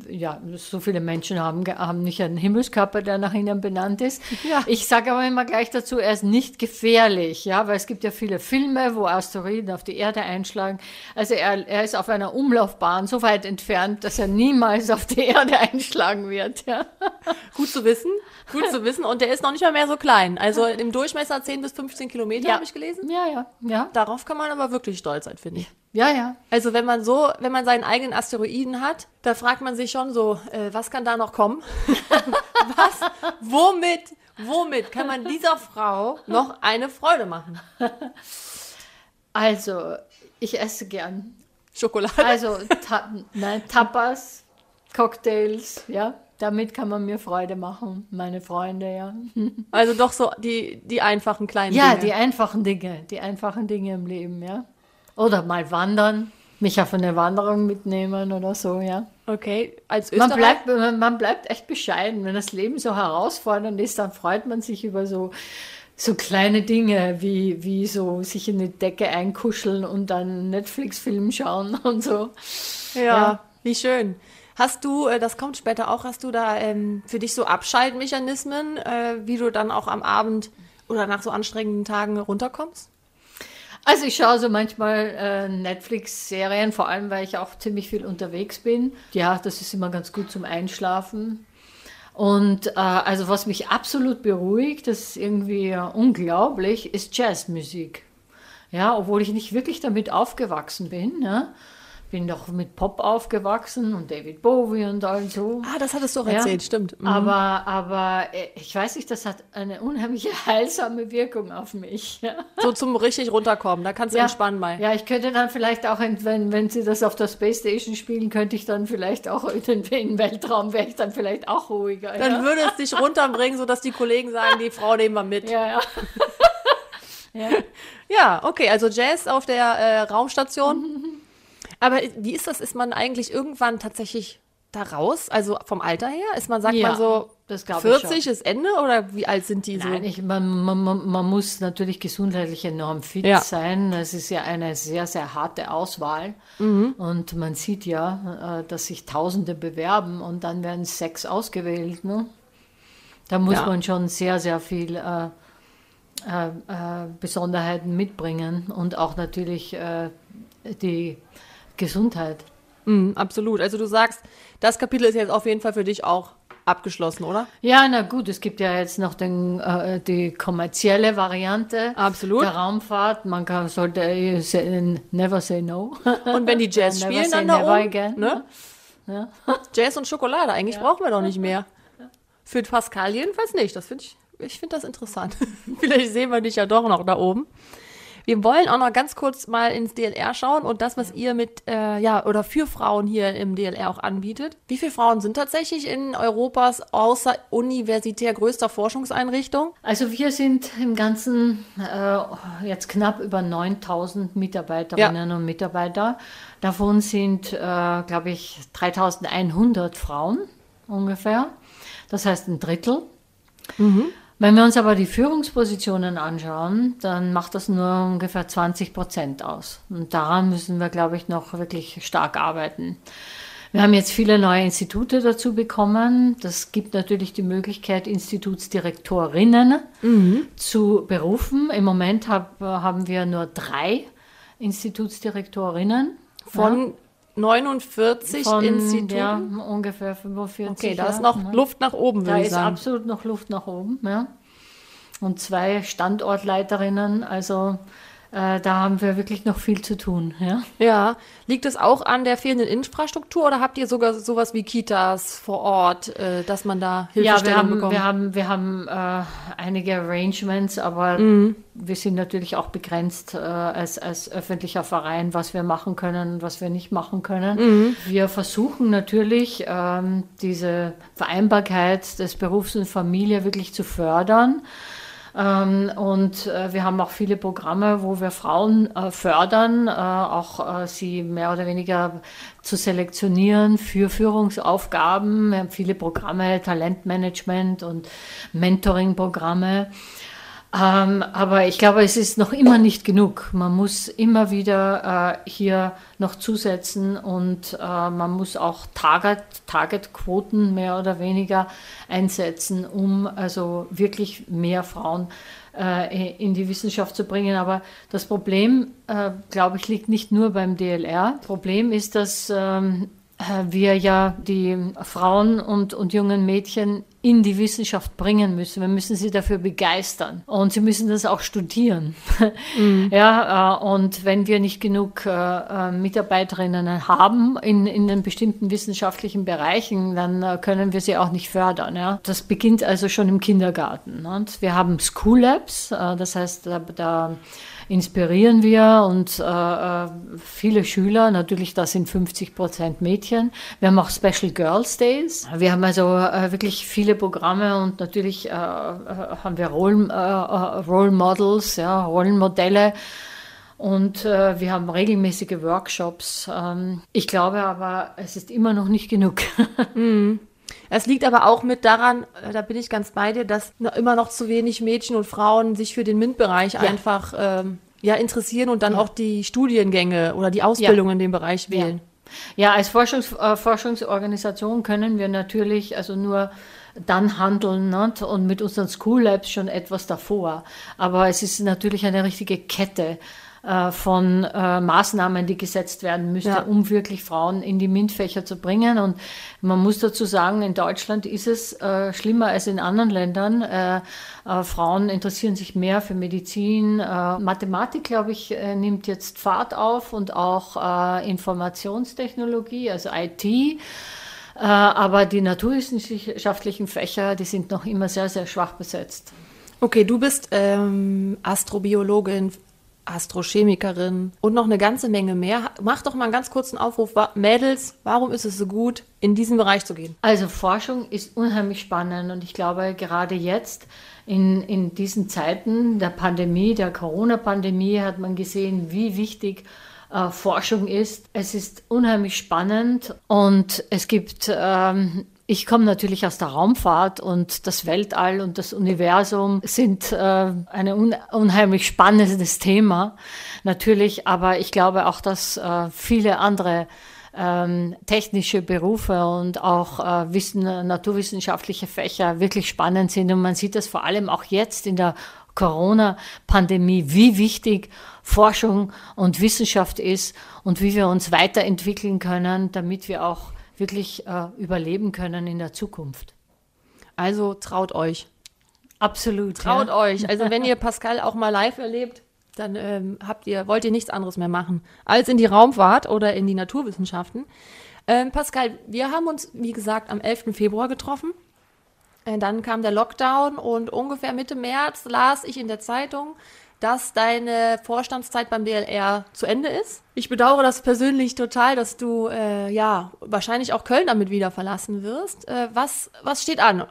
äh, ja, so viele Menschen haben, haben nicht einen Himmelskörper, der nach ihnen benannt ist. Ja. Ich sage aber immer gleich dazu, er ist nicht gefährlich, ja, weil es gibt ja viele Filme, wo Asteroiden auf die Erde einschlagen. Also er, er ist auf einer Umlaufbahn so weit entfernt, dass er niemals auf die Erde einschlagen wird. Ja. <laughs> Gut zu wissen. Gut zu wissen. Und der ist noch nicht mal mehr so klein. Also im Durchmesser 10 bis 15 Kilometer, Ja. habe ich gelesen. ja, ja, ja, Darauf kann man aber wirklich stolz sein, finde ich. Ja, ja. Also wenn man so, wenn man seinen eigenen Asteroiden hat, da fragt man sich schon so, äh, was kann da noch kommen? <laughs> was? Womit? Womit kann man dieser Frau noch eine Freude machen? Also, ich esse gern. Schokolade. Also, ta nein, Tapas, Cocktails, ja. Damit kann man mir Freude machen, meine Freunde, ja. Also doch so die, die einfachen kleinen Ja, Dinge. die einfachen Dinge, die einfachen Dinge im Leben, ja. Oder mal wandern, mich auf eine Wanderung mitnehmen oder so, ja. Okay, als Man Österreicher. bleibt, man, man bleibt echt bescheiden. Wenn das Leben so herausfordernd ist, dann freut man sich über so, so kleine Dinge, wie, wie so sich in die Decke einkuscheln und dann Netflix-Film schauen <laughs> und so. Ja, Ja. wie schön. Hast du, äh, das kommt später auch, hast du da ähm, für dich so Abschaltmechanismen, äh, wie du dann auch am Abend oder nach so anstrengenden Tagen runterkommst? Also ich schaue so manchmal äh, Netflix-Serien, vor allem weil ich auch ziemlich viel unterwegs bin. Ja, das ist immer ganz gut zum Einschlafen. Und äh, also was mich absolut beruhigt, das ist irgendwie äh, unglaublich, ist Jazzmusik. Ja, obwohl ich nicht wirklich damit aufgewachsen bin. Ja. Bin doch mit Pop aufgewachsen und David Bowie und all so. Ah, das hattest du auch Ja. erzählt, stimmt. Mhm. Aber, aber äh, ich weiß nicht, das hat eine unheimliche <laughs> heilsame Wirkung auf mich. Ja. <laughs> So zum richtig runterkommen, da kannst du entspannen mal. Ja, ich könnte dann vielleicht auch, wenn, wenn sie das auf der Space Station spielen, könnte ich dann vielleicht auch in den, Weltraum, wäre ich dann vielleicht auch ruhiger. Dann ja? würde es dich runterbringen, sodass die Kollegen sagen, die Frau nehmen wir mit. ja, ja. <laughs> ja. Ja, okay, also Jazz auf der äh, Raumstation. Aber wie ist das? Ist man eigentlich irgendwann tatsächlich da raus? Also vom Alter her? Ist man, sagt Ja, man so, das glaub ich 40 ist Ende oder wie alt sind die so? Nein, ich, man, man, man, muss natürlich gesundheitlich enorm fit Ja. sein. Es ist ja eine sehr, sehr harte Auswahl. Mhm. Und man sieht ja, äh, dass sich Tausende bewerben und dann werden sechs ausgewählt. Ne? Da muss Ja. man schon sehr, sehr viel äh, äh, äh, Besonderheiten mitbringen und auch natürlich äh, die Gesundheit. Mhm, absolut. Also du sagst, das Kapitel ist jetzt auf jeden Fall für dich auch abgeschlossen, oder? Ja, na gut, es gibt ja jetzt noch den, äh, die kommerzielle Variante Absolut. der Raumfahrt. Man kann, sollte äh, say, never say no. <laughs> Und wenn die Jazz <laughs> spielen, dann da oben, again. ne? <laughs> Ja. Jazz und Schokolade, eigentlich brauchen wir doch nicht mehr. Für Pascal jedenfalls nicht. Das finde ich, ich finde das interessant. Vielleicht sehen wir dich ja doch noch da oben. Wir wollen auch noch ganz kurz mal ins DLR schauen und das, was ihr mit, äh, ja, oder für Frauen hier im DLR auch anbietet. Wie viele Frauen sind tatsächlich in Europas außeruniversitär größter Forschungseinrichtung? Also wir sind im Ganzen äh, jetzt knapp über 9000 Mitarbeiterinnen und Mitarbeiter. Davon sind, äh, glaube ich, 3100 Frauen ungefähr. Das heißt ein Drittel. Wenn wir uns aber die Führungspositionen anschauen, dann macht das nur ungefähr 20 Prozent aus. Und daran müssen wir, glaube ich, noch wirklich stark arbeiten. Wir haben jetzt viele neue Institute dazu bekommen. Das gibt natürlich die Möglichkeit, Institutsdirektorinnen zu berufen. Im Moment hab, haben wir nur drei Institutsdirektorinnen Von 49 von Instituten? ja, ungefähr 45. okay, da ja, ist noch ne? Luft nach oben, Da würde ich ist sagen. absolut noch Luft nach oben, ja. Und zwei Standortleiterinnen, also äh, da haben wir wirklich noch viel zu tun, ja. Ja, liegt es auch an der fehlenden Infrastruktur oder habt ihr sogar sowas wie Kitas vor Ort, äh, dass man da Ja, wir Hilfestellung haben, bekommt? wir haben, wir haben äh, einige Arrangements, aber Mhm. wir sind natürlich auch begrenzt äh, als, als öffentlicher Verein, was wir machen können und was wir nicht machen können. Mhm. Wir versuchen natürlich, ähm, diese Vereinbarkeit des Berufs und Familie wirklich zu fördern. Ähm, und äh, wir haben auch viele Programme, wo wir Frauen äh, fördern, äh, auch sie mehr oder weniger zu selektionieren für Führungsaufgaben. Wir haben viele Programme, Talentmanagement und Mentoring-Programme. Ähm, aber ich glaube, es ist noch immer nicht genug. Man muss immer wieder äh, hier noch zusetzen und äh, man muss auch Target, Target-Quoten mehr oder weniger einsetzen, um also wirklich mehr Frauen äh, in die Wissenschaft zu bringen. Aber das Problem, äh, glaube ich, liegt nicht nur beim DLR. Problem ist, dass ähm, äh, wir ja die Frauen und, und jungen Mädchen in die Wissenschaft bringen müssen. Wir müssen sie dafür begeistern und sie müssen das auch studieren. <laughs> Mhm. Ja, äh, und wenn wir nicht genug äh, Mitarbeiterinnen haben in, in den bestimmten wissenschaftlichen Bereichen, dann können wir sie auch nicht fördern. Ja. Das beginnt also schon im Kindergarten. Und wir haben School Labs, das heißt, da, da inspirieren wir und äh, äh viele Schüler, natürlich das sind 50 Prozent Mädchen. Wir haben auch Special Girls Days. Wir haben also äh, wirklich viele Programme und natürlich äh, äh haben wir Role, äh, Role Models, ja, Rollenmodelle. Und äh, wir haben regelmäßige Workshops. Ähm, ich glaube aber, es ist immer noch nicht genug. <laughs> mm. Es liegt aber auch mit daran, da bin ich ganz bei dir, dass immer noch zu wenig Mädchen und Frauen sich für den MINT-Bereich ja. einfach ähm, ja, interessieren und dann ja. auch die Studiengänge oder die Ausbildung ja. in dem Bereich wählen. Ja, als Forschungs, äh, Forschungsorganisation können wir natürlich also nur dann handeln ne? und mit unseren School Labs schon etwas davor. Aber es ist natürlich eine richtige Kette. Äh, von äh, Maßnahmen, die gesetzt werden müsste, ja. um wirklich Frauen in die MINT-Fächer zu bringen. Und man muss dazu sagen, in Deutschland ist es äh, schlimmer als in anderen Ländern. Äh, äh, Frauen interessieren sich mehr für Medizin. Mathematik, glaube ich, nimmt jetzt Fahrt auf und auch Informationstechnologie, also IT. aber die naturwissenschaftlichen Fächer, die sind noch immer sehr, sehr schwach besetzt. Okay, du bist ähm, Astrobiologin, Astrochemikerin und noch eine ganze Menge mehr. Mach doch mal einen ganz kurzen Aufruf. Mädels, warum ist es so gut, in diesen Bereich zu gehen? Also Forschung ist unheimlich spannend und ich glaube, gerade jetzt in, in diesen Zeiten der Pandemie, der Corona-Pandemie, hat man gesehen, wie wichtig äh, Forschung ist. Es ist unheimlich spannend und es gibt ähm, ich komme natürlich aus der Raumfahrt und das Weltall und das Universum sind äh, ein un unheimlich spannendes Thema, natürlich, aber ich glaube auch, dass äh, viele andere ähm, technische Berufe und auch äh, Wissen, naturwissenschaftliche Fächer wirklich spannend sind. Und man sieht das vor allem auch jetzt in der Corona-Pandemie, wie wichtig Forschung und Wissenschaft ist und wie wir uns weiterentwickeln können, damit wir auch wirklich äh, überleben können in der Zukunft. Also traut euch. Absolut. Traut ja. euch. Also wenn <laughs> ihr Pascal auch mal live erlebt, dann ähm, habt ihr, wollt ihr nichts anderes mehr machen, als in die Raumfahrt oder in die Naturwissenschaften. Ähm, Pascal, wir haben uns, wie gesagt, am 11. Februar getroffen. Äh, dann kam der Lockdown und ungefähr Mitte März las ich in der Zeitung, dass deine Vorstandszeit beim DLR zu Ende ist. Ich bedauere das persönlich total, dass du äh, ja wahrscheinlich auch Köln damit wieder verlassen wirst. Äh, was, was steht an?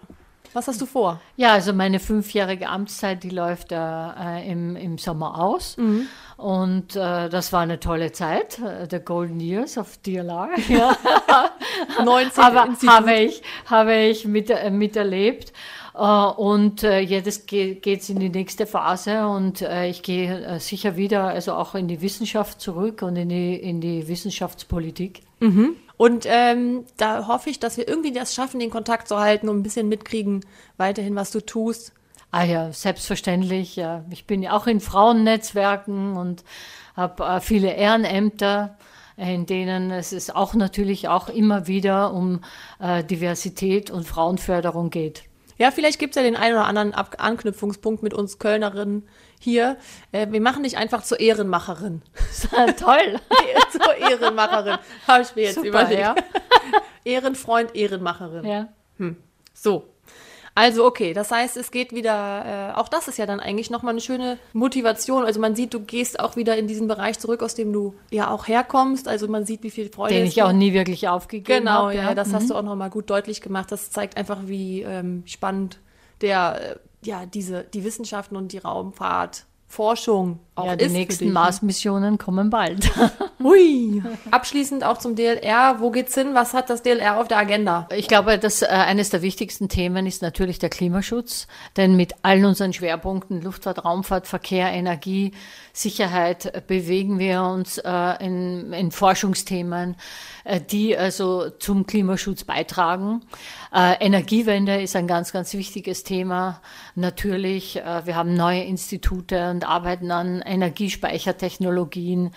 Was hast du vor? Ja, also meine fünfjährige Amtszeit, die läuft äh, im, im Sommer aus. Mhm. Und äh, das war eine tolle Zeit, äh, the Golden Years of DLR. <laughs> Ja. 19 Aber habe ich, habe ich mit, äh, miterlebt. Äh, und äh, jetzt geht es in die nächste Phase und äh, ich gehe sicher wieder, also auch in die Wissenschaft zurück und in die, in die Wissenschaftspolitik. Mhm. Und ähm, da hoffe ich, dass wir irgendwie das schaffen, den Kontakt zu halten und ein bisschen mitkriegen, weiterhin, was du tust. Ah ja, selbstverständlich. Ja. Ich bin ja auch in Frauennetzwerken und habe äh, viele Ehrenämter, in denen es ist auch natürlich auch immer wieder um äh, Diversität und Frauenförderung geht. Ja, vielleicht gibt es ja den einen oder anderen Ab Anknüpfungspunkt mit uns Kölnerinnen hier. Äh, wir machen dich einfach zur Ehrenmacherin. <laughs> Toll. <laughs> zur Ehrenmacherin. Habe ich mir jetzt Super, überlegt. Ja. <laughs> Ehrenfreund, Ehrenmacherin. Ja. Hm. So, also okay, das heißt, es geht wieder, äh, auch das ist ja dann eigentlich nochmal eine schöne Motivation. Also man sieht, du gehst auch wieder in diesen Bereich zurück, aus dem du ja auch herkommst. Also man sieht, wie viel Freude Den ich auch nie wirklich aufgegeben Genau, hab, ja, ja, das mhm. hast du auch nochmal gut deutlich gemacht. Das zeigt einfach, wie ähm, spannend der, äh, ja, diese, die Wissenschaften und die Raumfahrt Forschung auch ja, die nächsten ne? Mars-Missionen kommen bald. <laughs> Hui. <laughs> Abschließend auch zum DLR. Wo geht's hin? Was hat das DLR auf der Agenda? Ich glaube, dass äh, eines der wichtigsten Themen ist natürlich der Klimaschutz. Denn mit allen unseren Schwerpunkten Luftfahrt, Raumfahrt, Verkehr, Energie, Sicherheit äh, bewegen wir uns äh, in, in Forschungsthemen, äh, die also zum Klimaschutz beitragen. Äh, Energiewende ist ein ganz, ganz wichtiges Thema. Natürlich, äh, wir haben neue Institute und arbeiten an Energiespeichertechnologien.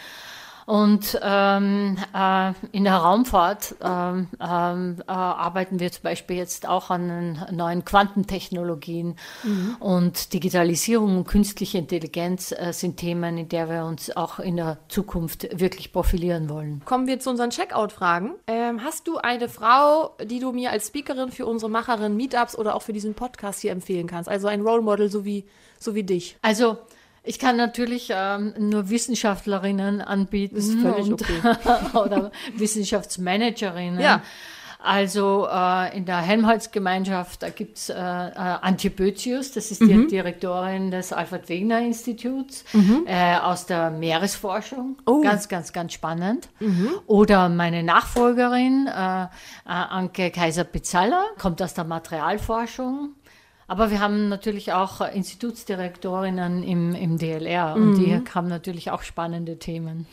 Und ähm, äh, in der Raumfahrt ähm, ähm, äh, arbeiten wir zum Beispiel jetzt auch an neuen Quantentechnologien. Mhm. Und Digitalisierung und künstliche Intelligenz äh, sind Themen, in der wir uns auch in der Zukunft wirklich profilieren wollen. Kommen wir zu unseren Checkout-Fragen. Ähm, hast du eine Frau, die du mir als Speakerin für unsere Macherin Meetups oder auch für diesen Podcast hier empfehlen kannst? Also ein Role Model so wie, so wie dich? Also ich kann natürlich ähm, nur Wissenschaftlerinnen anbieten. Ist völlig und, okay. <laughs> oder Wissenschaftsmanagerinnen. Ja. Also äh, in der Helmholtz-Gemeinschaft, da gibt's äh, äh, Antje Bözius, das ist mhm. die Direktorin des Alfred Wegener Instituts mhm. äh, aus der Meeresforschung. Oh. Ganz, ganz, ganz spannend. Mhm. Oder meine Nachfolgerin, äh, äh, Anke Kaiser-Pizzaller, kommt aus der Materialforschung. Aber wir haben natürlich auch Institutsdirektorinnen im, im DLR und die mhm. haben natürlich auch spannende Themen.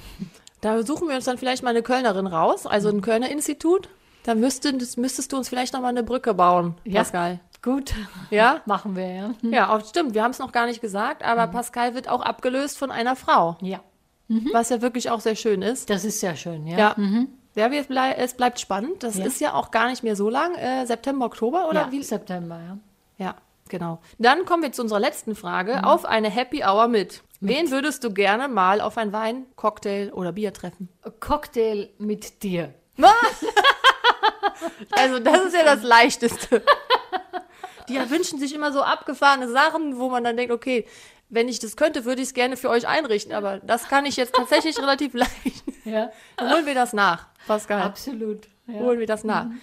Da suchen wir uns dann vielleicht mal eine Kölnerin raus, also ein Kölner Institut. Da müsstest, müsstest du uns vielleicht noch mal eine Brücke bauen, Pascal. Ja, gut. Ja? <laughs> Machen wir, ja. Ja, auch, stimmt. Wir haben es noch gar nicht gesagt, aber mhm. Pascal wird auch abgelöst von einer Frau. Ja. Mhm. Was ja wirklich auch sehr schön ist. Das ist sehr schön, ja. Ja. Mhm. Ja, es bleibt spannend. Das ja. ist ja auch gar nicht mehr so lang. Äh, September, Oktober oder ja, wie? September, ja. Ja, genau. Dann kommen wir zu unserer letzten Frage. Mhm. Auf eine Happy Hour mit. mit. Wen würdest du gerne mal auf ein Wein, Cocktail oder Bier treffen? Cocktail mit dir. <laughs> also das ist ja das Leichteste. <laughs> Die wünschen sich immer so abgefahrene Sachen, wo man dann denkt, okay, wenn ich das könnte, würde ich es gerne für euch einrichten, aber das kann ich jetzt tatsächlich relativ <laughs> leicht. Ja. Dann holen wir das nach, Pascal. Absolut. Ja. Holen wir das nach. Mhm.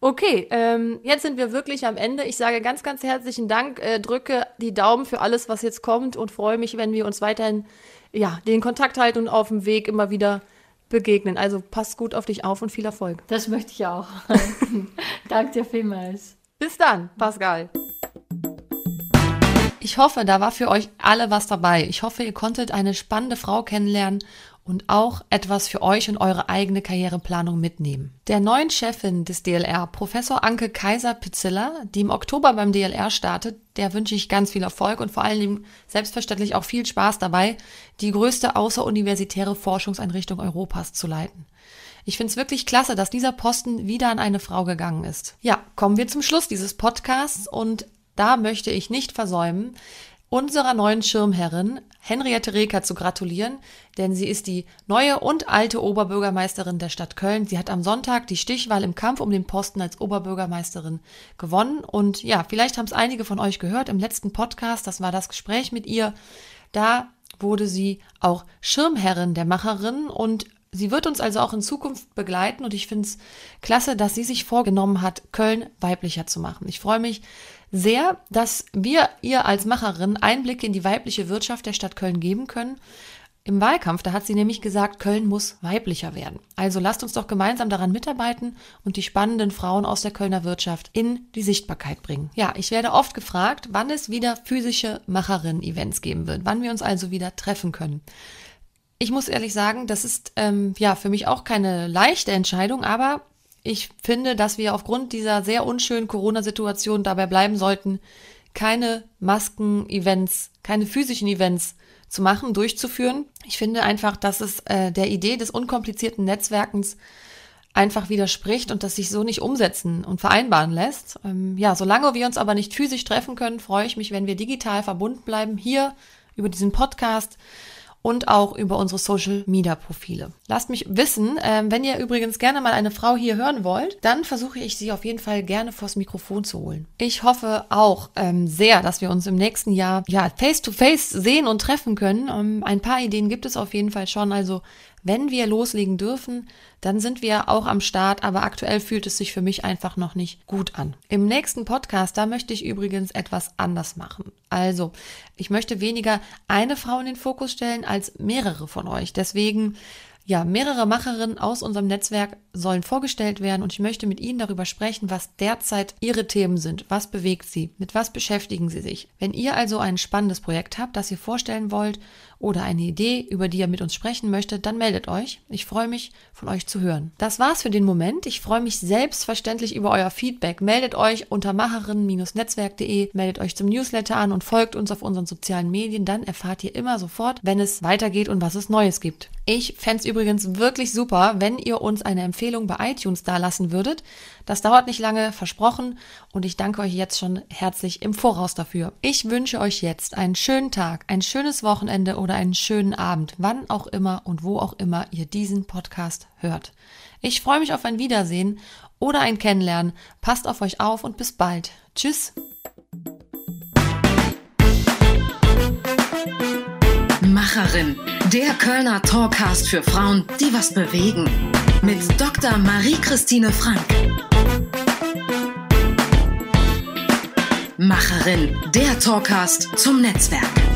Okay, ähm, jetzt sind wir wirklich am Ende. Ich sage ganz, ganz herzlichen Dank, äh, drücke die Daumen für alles, was jetzt kommt und freue mich, wenn wir uns weiterhin ja, den Kontakt halten und auf dem Weg immer wieder begegnen. Also pass gut auf dich auf und viel Erfolg. Das möchte ich auch. <laughs> Danke dir vielmals. Bis dann, Pascal. Ich hoffe, da war für euch alle was dabei. Ich hoffe, ihr konntet eine spannende Frau kennenlernen und auch etwas für euch und eure eigene Karriereplanung mitnehmen. Der neuen Chefin des DLR, Professor Anke Kaiser-Pizzilla, die im Oktober beim DLR startet, der wünsche ich ganz viel Erfolg und vor allen Dingen selbstverständlich auch viel Spaß dabei, die größte außeruniversitäre Forschungseinrichtung Europas zu leiten. Ich finde es wirklich klasse, dass dieser Posten wieder an eine Frau gegangen ist. Ja, kommen wir zum Schluss dieses Podcasts und da möchte ich nicht versäumen, unserer neuen Schirmherrin Henriette Reker zu gratulieren, denn sie ist die neue und alte Oberbürgermeisterin der Stadt Köln. Sie hat am Sonntag die Stichwahl im Kampf um den Posten als Oberbürgermeisterin gewonnen. Und ja, vielleicht haben es einige von euch gehört im letzten Podcast, das war das Gespräch mit ihr. Da wurde sie auch Schirmherrin der Macherin und Sie wird uns also auch in Zukunft begleiten und ich finde es klasse, dass sie sich vorgenommen hat, Köln weiblicher zu machen. Ich freue mich sehr, dass wir ihr als Macherin Einblicke in die weibliche Wirtschaft der Stadt Köln geben können. Im Wahlkampf, da hat sie nämlich gesagt, Köln muss weiblicher werden. Also lasst uns doch gemeinsam daran mitarbeiten und die spannenden Frauen aus der Kölner Wirtschaft in die Sichtbarkeit bringen. Ja, ich werde oft gefragt, wann es wieder physische Macherin-Events geben wird, wann wir uns also wieder treffen können. Ich muss ehrlich sagen, das ist ähm, ja für mich auch keine leichte Entscheidung, aber ich finde, dass wir aufgrund dieser sehr unschönen Corona-Situation dabei bleiben sollten, keine Masken-Events, keine physischen Events zu machen, durchzuführen. Ich finde einfach, dass es äh, der Idee des unkomplizierten Netzwerkens einfach widerspricht und das sich so nicht umsetzen und vereinbaren lässt. Ähm, ja, solange wir uns aber nicht physisch treffen können, freue ich mich, wenn wir digital verbunden bleiben, hier über diesen Podcast und auch über unsere Social Media Profile. Lasst mich wissen, ähm, wenn ihr übrigens gerne mal eine Frau hier hören wollt, dann versuche ich sie auf jeden Fall gerne vors Mikrofon zu holen. Ich hoffe auch ähm, sehr, dass wir uns im nächsten Jahr ja face to face sehen und treffen können. Ähm, ein paar Ideen gibt es auf jeden Fall schon, also Wenn wir loslegen dürfen, dann sind wir auch am Start, aber aktuell fühlt es sich für mich einfach noch nicht gut an. Im nächsten Podcast, da möchte ich übrigens etwas anders machen. Also, ich möchte weniger eine Frau in den Fokus stellen als mehrere von euch. Deswegen ja, mehrere Macherinnen aus unserem Netzwerk sollen vorgestellt werden und ich möchte mit Ihnen darüber sprechen, was derzeit Ihre Themen sind. Was bewegt Sie? Mit was beschäftigen Sie sich? Wenn ihr also ein spannendes Projekt habt, das ihr vorstellen wollt oder eine Idee, über die ihr mit uns sprechen möchtet, dann meldet euch. Ich freue mich, von euch zu hören. Das war's für den Moment. Ich freue mich selbstverständlich über euer Feedback. Meldet euch unter macherinnen-netzwerk.de, meldet euch zum Newsletter an und folgt uns auf unseren sozialen Medien. Dann erfahrt ihr immer sofort, wenn es weitergeht und was es Neues gibt. Ich fände es übrigens wirklich super, wenn ihr uns eine Empfehlung bei iTunes dalassen würdet. Das dauert nicht lange, versprochen, und ich danke euch jetzt schon herzlich im Voraus dafür. Ich wünsche euch jetzt einen schönen Tag, ein schönes Wochenende oder einen schönen Abend, wann auch immer und wo auch immer ihr diesen Podcast hört. Ich freue mich auf ein Wiedersehen oder ein Kennenlernen. Passt auf euch auf und bis bald. Tschüss. Macherin, der Kölner Talkcast für Frauen, die was bewegen. Mit Dr. Marie-Christine Frank. Macherin, der Talkcast zum Netzwerk.